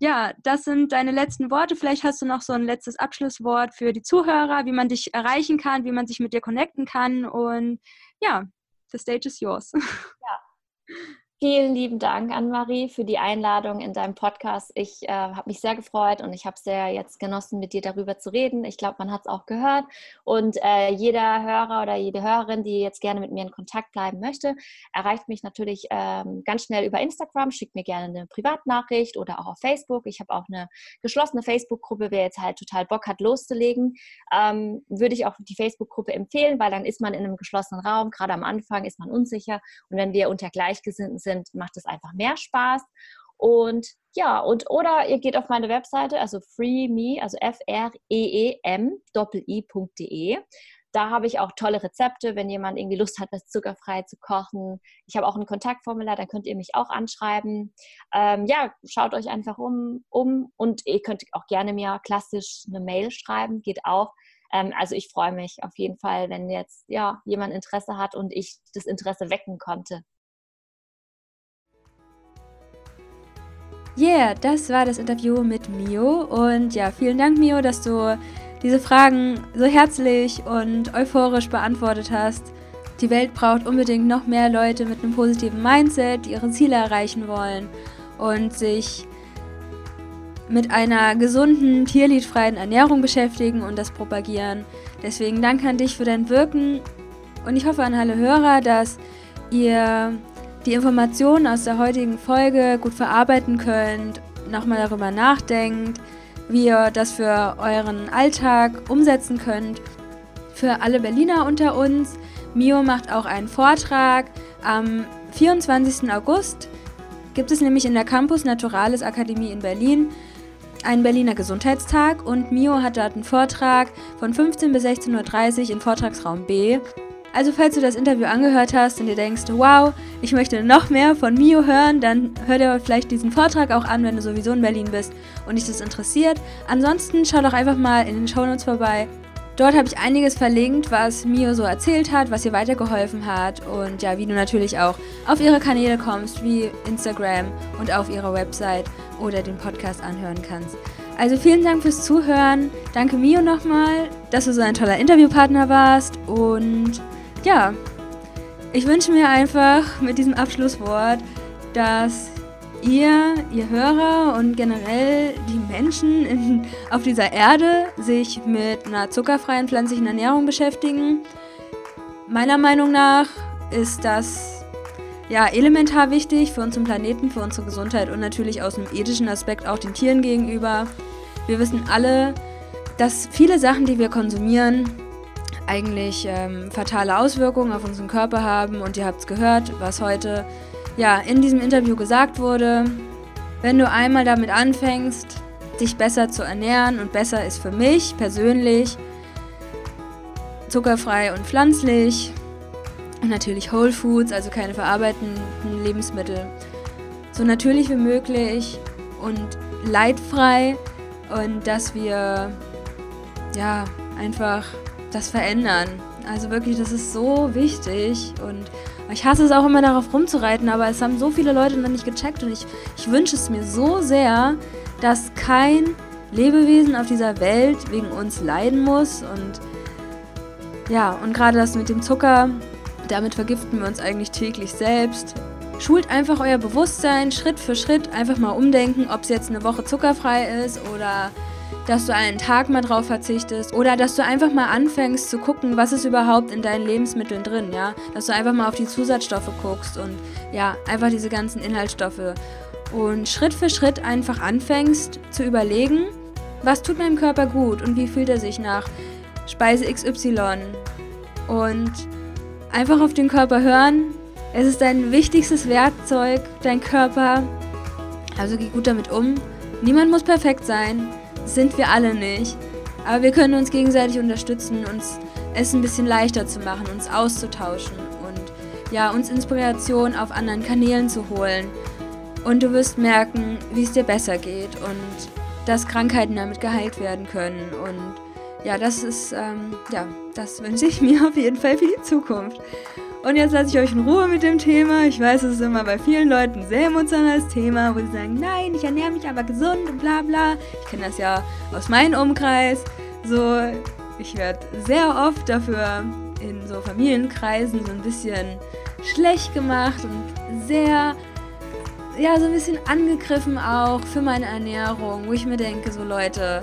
ja, das sind deine letzten Worte. Vielleicht hast du noch so ein letztes Abschlusswort für die Zuhörer, wie man dich erreichen kann, wie man sich mit dir connecten kann. Und ja, the stage is yours. Ja. Vielen lieben Dank, Anne-Marie, für die Einladung in deinem Podcast. Ich äh, habe mich sehr gefreut und ich habe sehr jetzt genossen, mit dir darüber zu reden. Ich glaube, man hat es auch gehört. Und äh, jeder Hörer oder jede Hörerin, die jetzt gerne mit mir in Kontakt bleiben möchte, erreicht mich natürlich ähm, ganz schnell über Instagram, schickt mir gerne eine Privatnachricht oder auch auf Facebook. Ich habe auch eine geschlossene Facebook-Gruppe. Wer jetzt halt total Bock hat, loszulegen, ähm, würde ich auch die Facebook-Gruppe empfehlen, weil dann ist man in einem geschlossenen Raum. Gerade am Anfang ist man unsicher. Und wenn wir unter Gleichgesinnten sind, sind, macht es einfach mehr Spaß. Und ja, und oder ihr geht auf meine Webseite, also freeme, also f-r-e-e-m i.de. Da habe ich auch tolle Rezepte, wenn jemand irgendwie Lust hat, was zuckerfrei zu kochen. Ich habe auch ein Kontaktformular, da könnt ihr mich auch anschreiben. Ähm, ja, schaut euch einfach um, um und ihr könnt auch gerne mir klassisch eine Mail schreiben, geht auch. Ähm, also ich freue mich auf jeden Fall, wenn jetzt ja jemand Interesse hat und ich das Interesse wecken konnte. Yeah, das war das Interview mit Mio. Und ja, vielen Dank, Mio, dass du diese Fragen so herzlich und euphorisch beantwortet hast. Die Welt braucht unbedingt noch mehr Leute mit einem positiven Mindset, die ihre Ziele erreichen wollen und sich mit einer gesunden, tierliedfreien Ernährung beschäftigen und das propagieren. Deswegen danke an dich für dein Wirken und ich hoffe an alle Hörer, dass ihr die Informationen aus der heutigen Folge gut verarbeiten könnt, nochmal darüber nachdenkt, wie ihr das für euren Alltag umsetzen könnt. Für alle Berliner unter uns, Mio macht auch einen Vortrag am 24. August. Gibt es nämlich in der Campus Naturalis Akademie in Berlin einen Berliner Gesundheitstag und Mio hat dort einen Vortrag von 15 bis 16.30 Uhr im Vortragsraum B. Also falls du das Interview angehört hast und dir denkst, wow, ich möchte noch mehr von Mio hören, dann hör dir vielleicht diesen Vortrag auch an, wenn du sowieso in Berlin bist und dich das interessiert. Ansonsten schau doch einfach mal in den Shownotes vorbei. Dort habe ich einiges verlinkt, was Mio so erzählt hat, was ihr weitergeholfen hat und ja, wie du natürlich auch auf ihre Kanäle kommst, wie Instagram und auf ihrer Website oder den Podcast anhören kannst. Also vielen Dank fürs Zuhören. Danke Mio nochmal, dass du so ein toller Interviewpartner warst und ja, ich wünsche mir einfach mit diesem Abschlusswort, dass ihr, ihr Hörer und generell die Menschen in, auf dieser Erde sich mit einer zuckerfreien pflanzlichen Ernährung beschäftigen. Meiner Meinung nach ist das ja elementar wichtig für unseren Planeten, für unsere Gesundheit und natürlich aus einem ethischen Aspekt auch den Tieren gegenüber. Wir wissen alle, dass viele Sachen, die wir konsumieren, eigentlich ähm, fatale Auswirkungen auf unseren Körper haben. Und ihr habt es gehört, was heute ja in diesem Interview gesagt wurde. Wenn du einmal damit anfängst, dich besser zu ernähren und besser ist für mich persönlich zuckerfrei und pflanzlich und natürlich Whole Foods, also keine verarbeitenden Lebensmittel, so natürlich wie möglich und leidfrei und dass wir ja einfach das verändern. Also wirklich, das ist so wichtig und ich hasse es auch immer darauf rumzureiten, aber es haben so viele Leute noch nicht gecheckt und ich, ich wünsche es mir so sehr, dass kein Lebewesen auf dieser Welt wegen uns leiden muss und ja, und gerade das mit dem Zucker, damit vergiften wir uns eigentlich täglich selbst. Schult einfach euer Bewusstsein Schritt für Schritt, einfach mal umdenken, ob es jetzt eine Woche zuckerfrei ist oder dass du einen Tag mal drauf verzichtest oder dass du einfach mal anfängst zu gucken, was ist überhaupt in deinen Lebensmitteln drin, ja? Dass du einfach mal auf die Zusatzstoffe guckst und ja, einfach diese ganzen Inhaltsstoffe und Schritt für Schritt einfach anfängst zu überlegen, was tut meinem Körper gut und wie fühlt er sich nach Speise XY und einfach auf den Körper hören. Es ist dein wichtigstes Werkzeug, dein Körper. Also geh gut damit um. Niemand muss perfekt sein. Sind wir alle nicht. Aber wir können uns gegenseitig unterstützen, uns es ein bisschen leichter zu machen, uns auszutauschen und ja, uns Inspiration auf anderen Kanälen zu holen. Und du wirst merken, wie es dir besser geht und dass Krankheiten damit geheilt werden können. Und ja, das ist, ähm, ja, das wünsche ich mir auf jeden Fall für die Zukunft. Und jetzt lasse ich euch in Ruhe mit dem Thema. Ich weiß, es ist immer bei vielen Leuten ein sehr emotionales Thema, wo sie sagen, nein, ich ernähre mich aber gesund und bla bla. Ich kenne das ja aus meinem Umkreis. So, ich werde sehr oft dafür in so Familienkreisen so ein bisschen schlecht gemacht und sehr ja, so ein bisschen angegriffen auch für meine Ernährung, wo ich mir denke, so Leute,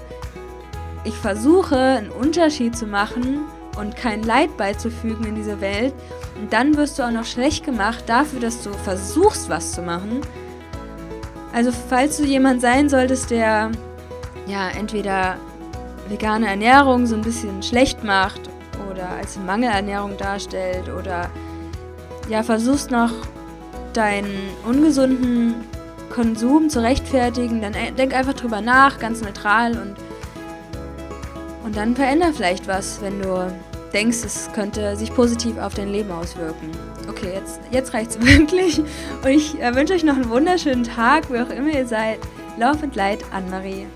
ich versuche einen Unterschied zu machen und kein Leid beizufügen in diese Welt. Und dann wirst du auch noch schlecht gemacht dafür, dass du versuchst, was zu machen. Also falls du jemand sein solltest, der ja entweder vegane Ernährung so ein bisschen schlecht macht oder als Mangelernährung darstellt oder ja versuchst noch deinen ungesunden Konsum zu rechtfertigen, dann denk einfach drüber nach, ganz neutral und, und dann veränder vielleicht was, wenn du denkst, es könnte sich positiv auf dein Leben auswirken. Okay, jetzt, jetzt reicht's wirklich. Und ich äh, wünsche euch noch einen wunderschönen Tag, wo auch immer ihr seid. Lauf und Leid, Anne-Marie.